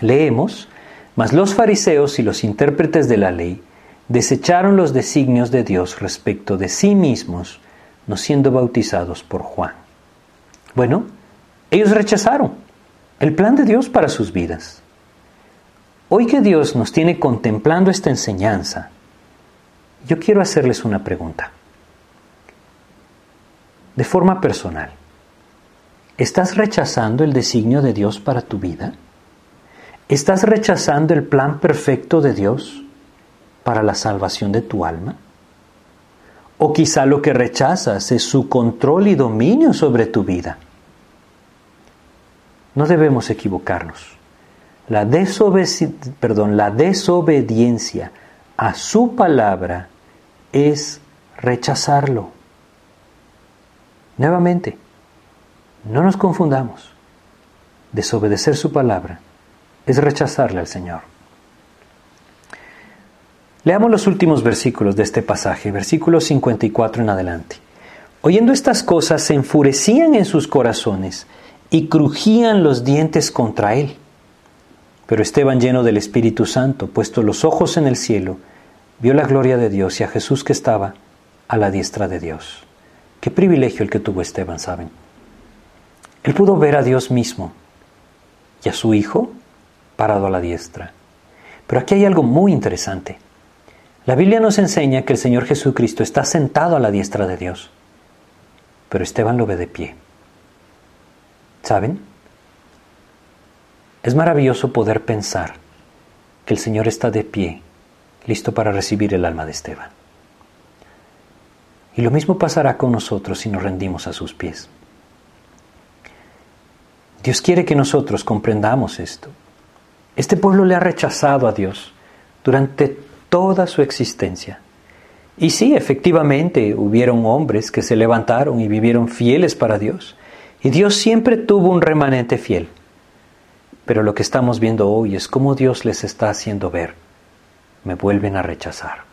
leemos, mas los fariseos y los intérpretes de la ley desecharon los designios de Dios respecto de sí mismos, no siendo bautizados por Juan. Bueno, ellos rechazaron el plan de Dios para sus vidas. Hoy que Dios nos tiene contemplando esta enseñanza, yo quiero hacerles una pregunta. De forma personal, ¿estás rechazando el designio de Dios para tu vida? ¿Estás rechazando el plan perfecto de Dios para la salvación de tu alma? O quizá lo que rechazas es su control y dominio sobre tu vida. No debemos equivocarnos. La, perdón, la desobediencia a su palabra es rechazarlo. Nuevamente, no nos confundamos. Desobedecer su palabra es rechazarle al Señor. Leamos los últimos versículos de este pasaje, versículos 54 en adelante. Oyendo estas cosas, se enfurecían en sus corazones y crujían los dientes contra él. Pero Esteban, lleno del Espíritu Santo, puesto los ojos en el cielo, vio la gloria de Dios y a Jesús que estaba a la diestra de Dios. Qué privilegio el que tuvo Esteban, ¿saben? Él pudo ver a Dios mismo y a su Hijo parado a la diestra. Pero aquí hay algo muy interesante. La Biblia nos enseña que el Señor Jesucristo está sentado a la diestra de Dios, pero Esteban lo ve de pie. ¿Saben? Es maravilloso poder pensar que el Señor está de pie, listo para recibir el alma de Esteban. Y lo mismo pasará con nosotros si nos rendimos a sus pies. Dios quiere que nosotros comprendamos esto. Este pueblo le ha rechazado a Dios durante toda su existencia. Y sí, efectivamente, hubieron hombres que se levantaron y vivieron fieles para Dios. Y Dios siempre tuvo un remanente fiel. Pero lo que estamos viendo hoy es cómo Dios les está haciendo ver. Me vuelven a rechazar.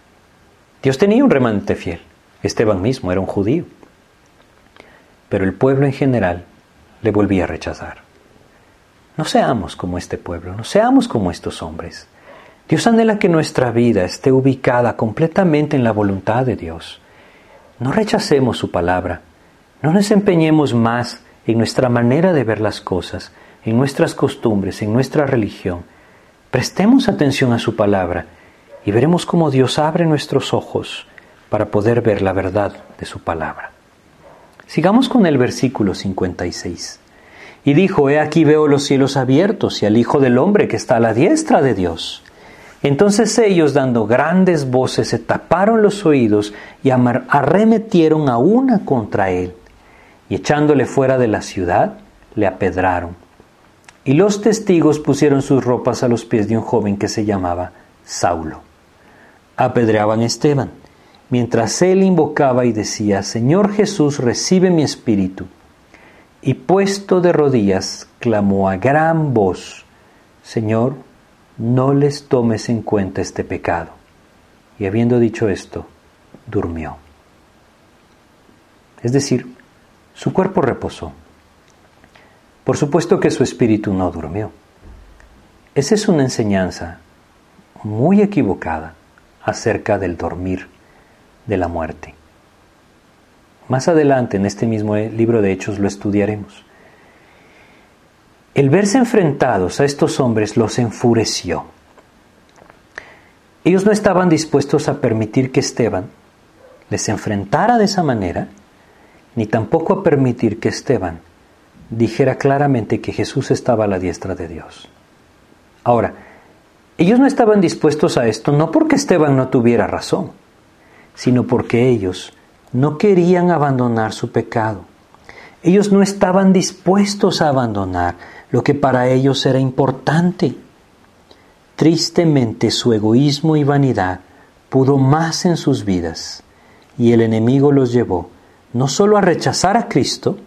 Dios tenía un remanente fiel. Esteban mismo era un judío. Pero el pueblo en general le volvía a rechazar. No seamos como este pueblo, no seamos como estos hombres. Dios anhela que nuestra vida esté ubicada completamente en la voluntad de Dios. No rechacemos su palabra, no nos empeñemos más en nuestra manera de ver las cosas, en nuestras costumbres, en nuestra religión. Prestemos atención a su palabra y veremos cómo Dios abre nuestros ojos para poder ver la verdad de su palabra. Sigamos con el versículo 56. Y dijo, He aquí veo los cielos abiertos y al Hijo del Hombre que está a la diestra de Dios. Entonces ellos, dando grandes voces, se taparon los oídos y arremetieron a una contra él, y echándole fuera de la ciudad, le apedraron. Y los testigos pusieron sus ropas a los pies de un joven que se llamaba Saulo. Apedreaban a Esteban, mientras él invocaba y decía, Señor Jesús, recibe mi espíritu. Y puesto de rodillas, clamó a gran voz, Señor, no les tomes en cuenta este pecado. Y habiendo dicho esto, durmió. Es decir, su cuerpo reposó. Por supuesto que su espíritu no durmió. Esa es una enseñanza muy equivocada acerca del dormir de la muerte. Más adelante en este mismo libro de Hechos lo estudiaremos. El verse enfrentados a estos hombres los enfureció. Ellos no estaban dispuestos a permitir que Esteban les enfrentara de esa manera, ni tampoco a permitir que Esteban dijera claramente que Jesús estaba a la diestra de Dios. Ahora, ellos no estaban dispuestos a esto no porque Esteban no tuviera razón, sino porque ellos no querían abandonar su pecado. Ellos no estaban dispuestos a abandonar lo que para ellos era importante. Tristemente su egoísmo y vanidad pudo más en sus vidas y el enemigo los llevó no solo a rechazar a Cristo,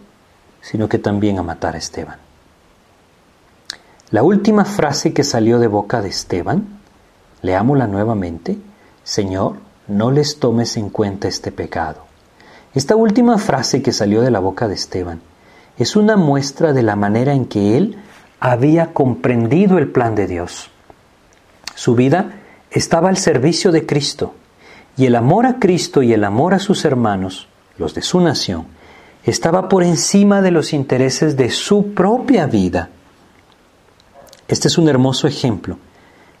sino que también a matar a Esteban. La última frase que salió de boca de Esteban, leámosla nuevamente, Señor, no les tomes en cuenta este pecado. Esta última frase que salió de la boca de Esteban es una muestra de la manera en que él había comprendido el plan de Dios. Su vida estaba al servicio de Cristo y el amor a Cristo y el amor a sus hermanos, los de su nación, estaba por encima de los intereses de su propia vida. Este es un hermoso ejemplo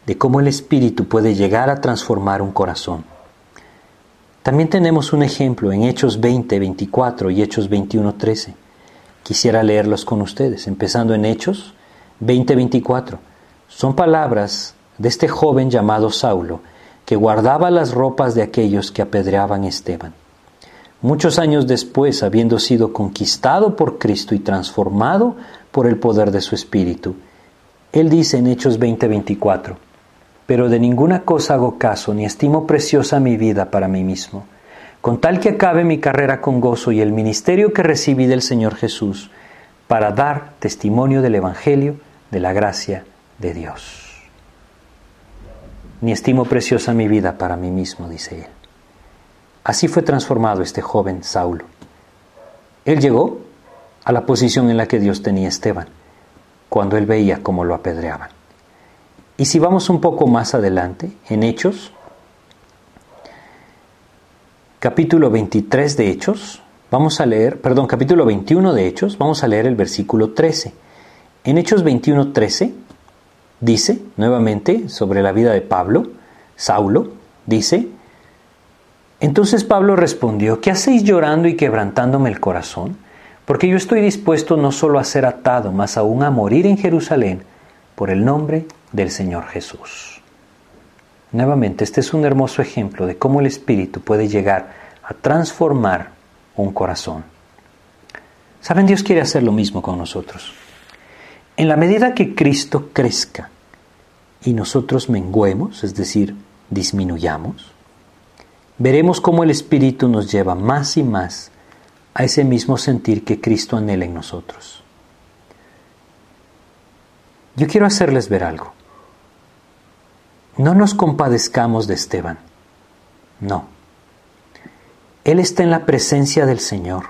de cómo el Espíritu puede llegar a transformar un corazón. También tenemos un ejemplo en Hechos 20, 24 y Hechos 21, 13. Quisiera leerlos con ustedes, empezando en Hechos 20:24. Son palabras de este joven llamado Saulo, que guardaba las ropas de aquellos que apedreaban a Esteban. Muchos años después, habiendo sido conquistado por Cristo y transformado por el poder de su Espíritu, él dice en Hechos 20:24, pero de ninguna cosa hago caso, ni estimo preciosa mi vida para mí mismo con tal que acabe mi carrera con gozo y el ministerio que recibí del Señor Jesús, para dar testimonio del Evangelio de la gracia de Dios. Ni estimo preciosa mi vida para mí mismo, dice él. Así fue transformado este joven Saulo. Él llegó a la posición en la que Dios tenía a Esteban, cuando él veía cómo lo apedreaban. Y si vamos un poco más adelante, en Hechos capítulo 23 de Hechos, vamos a leer, perdón, capítulo 21 de Hechos, vamos a leer el versículo 13. En Hechos 21, 13 dice, nuevamente, sobre la vida de Pablo, Saulo, dice, entonces Pablo respondió, ¿qué hacéis llorando y quebrantándome el corazón? Porque yo estoy dispuesto no solo a ser atado, mas aún a morir en Jerusalén por el nombre del Señor Jesús. Nuevamente, este es un hermoso ejemplo de cómo el Espíritu puede llegar a transformar un corazón. Saben, Dios quiere hacer lo mismo con nosotros. En la medida que Cristo crezca y nosotros menguemos, es decir, disminuyamos, veremos cómo el Espíritu nos lleva más y más a ese mismo sentir que Cristo anhela en nosotros. Yo quiero hacerles ver algo. No nos compadezcamos de Esteban. No. Él está en la presencia del Señor.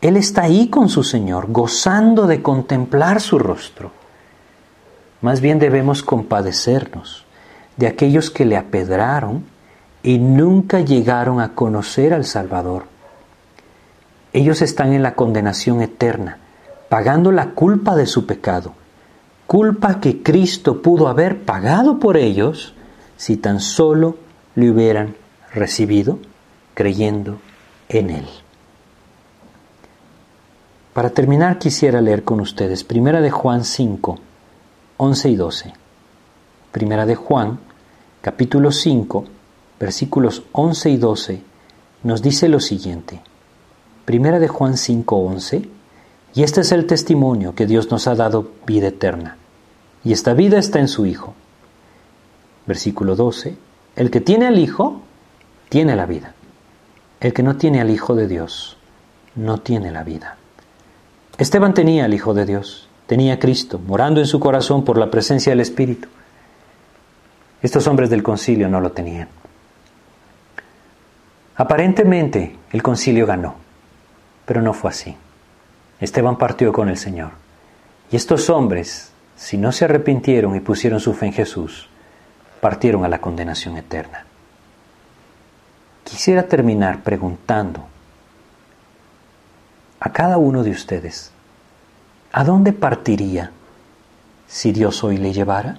Él está ahí con su Señor, gozando de contemplar su rostro. Más bien debemos compadecernos de aquellos que le apedraron y nunca llegaron a conocer al Salvador. Ellos están en la condenación eterna, pagando la culpa de su pecado, culpa que Cristo pudo haber pagado por ellos si tan solo le hubieran recibido creyendo en Él. Para terminar quisiera leer con ustedes Primera de Juan 5, 11 y 12. Primera de Juan, capítulo 5, versículos 11 y 12, nos dice lo siguiente. Primera de Juan 5, 11, y este es el testimonio que Dios nos ha dado vida eterna, y esta vida está en su Hijo. Versículo 12, el que tiene al Hijo, tiene la vida. El que no tiene al Hijo de Dios, no tiene la vida. Esteban tenía al Hijo de Dios, tenía a Cristo, morando en su corazón por la presencia del Espíritu. Estos hombres del concilio no lo tenían. Aparentemente el concilio ganó, pero no fue así. Esteban partió con el Señor. Y estos hombres, si no se arrepintieron y pusieron su fe en Jesús, partieron a la condenación eterna. Quisiera terminar preguntando a cada uno de ustedes, ¿a dónde partiría si Dios hoy le llevara?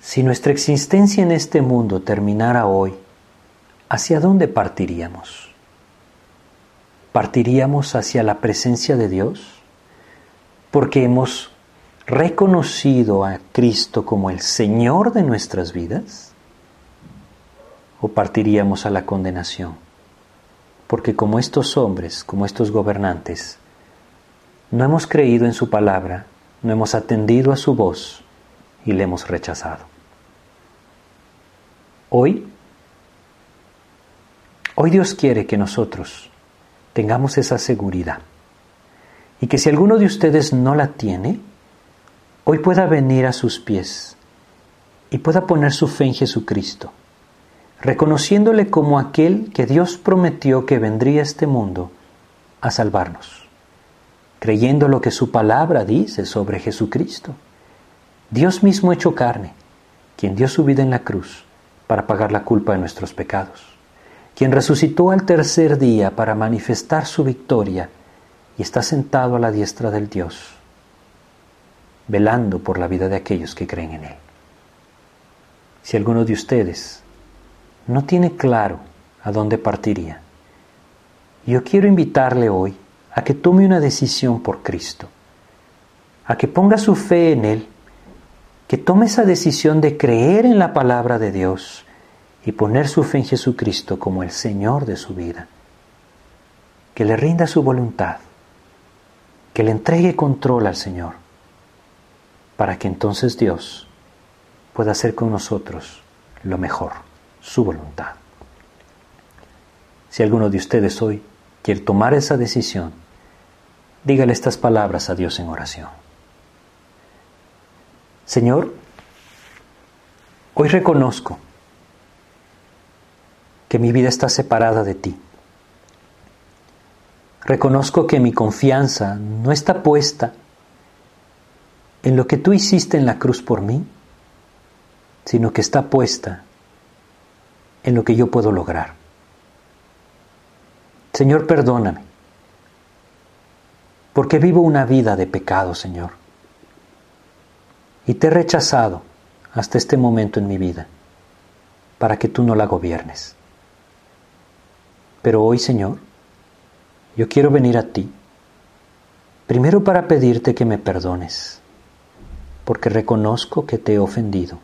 Si nuestra existencia en este mundo terminara hoy, ¿hacia dónde partiríamos? ¿Partiríamos hacia la presencia de Dios? Porque hemos reconocido a Cristo como el Señor de nuestras vidas? ¿O partiríamos a la condenación? Porque como estos hombres, como estos gobernantes, no hemos creído en su palabra, no hemos atendido a su voz y le hemos rechazado. Hoy Hoy Dios quiere que nosotros tengamos esa seguridad y que si alguno de ustedes no la tiene, hoy pueda venir a sus pies y pueda poner su fe en Jesucristo, reconociéndole como aquel que Dios prometió que vendría a este mundo a salvarnos, creyendo lo que su palabra dice sobre Jesucristo. Dios mismo hecho carne, quien dio su vida en la cruz para pagar la culpa de nuestros pecados quien resucitó al tercer día para manifestar su victoria y está sentado a la diestra del Dios, velando por la vida de aquellos que creen en Él. Si alguno de ustedes no tiene claro a dónde partiría, yo quiero invitarle hoy a que tome una decisión por Cristo, a que ponga su fe en Él, que tome esa decisión de creer en la palabra de Dios, y poner su fe en Jesucristo como el Señor de su vida. Que le rinda su voluntad, que le entregue control al Señor, para que entonces Dios pueda hacer con nosotros lo mejor, su voluntad. Si alguno de ustedes hoy quiere tomar esa decisión, dígale estas palabras a Dios en oración. Señor, hoy reconozco que mi vida está separada de ti. Reconozco que mi confianza no está puesta en lo que tú hiciste en la cruz por mí, sino que está puesta en lo que yo puedo lograr. Señor, perdóname, porque vivo una vida de pecado, Señor, y te he rechazado hasta este momento en mi vida, para que tú no la gobiernes. Pero hoy, Señor, yo quiero venir a ti, primero para pedirte que me perdones, porque reconozco que te he ofendido,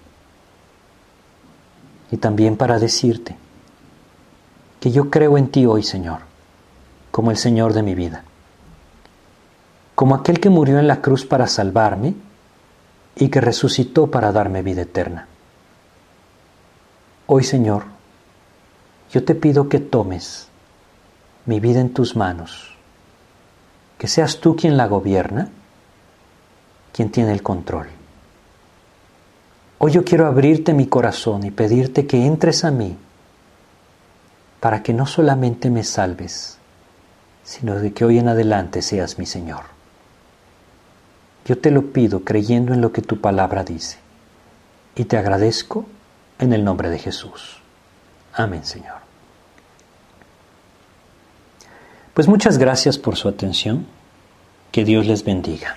y también para decirte que yo creo en ti hoy, Señor como el Señor de mi vida, como aquel que murió en la cruz para salvarme y que resucitó para darme vida eterna. Hoy, Señor, yo te pido que tomes mi vida en tus manos, que seas tú quien la gobierna, quien tiene el control. Hoy yo quiero abrirte mi corazón y pedirte que entres a mí para que no solamente me salves, sino de que hoy en adelante seas mi Señor. Yo te lo pido creyendo en lo que tu palabra dice y te agradezco en el nombre de Jesús. Amén, Señor. Pues muchas gracias por su atención. Que Dios les bendiga.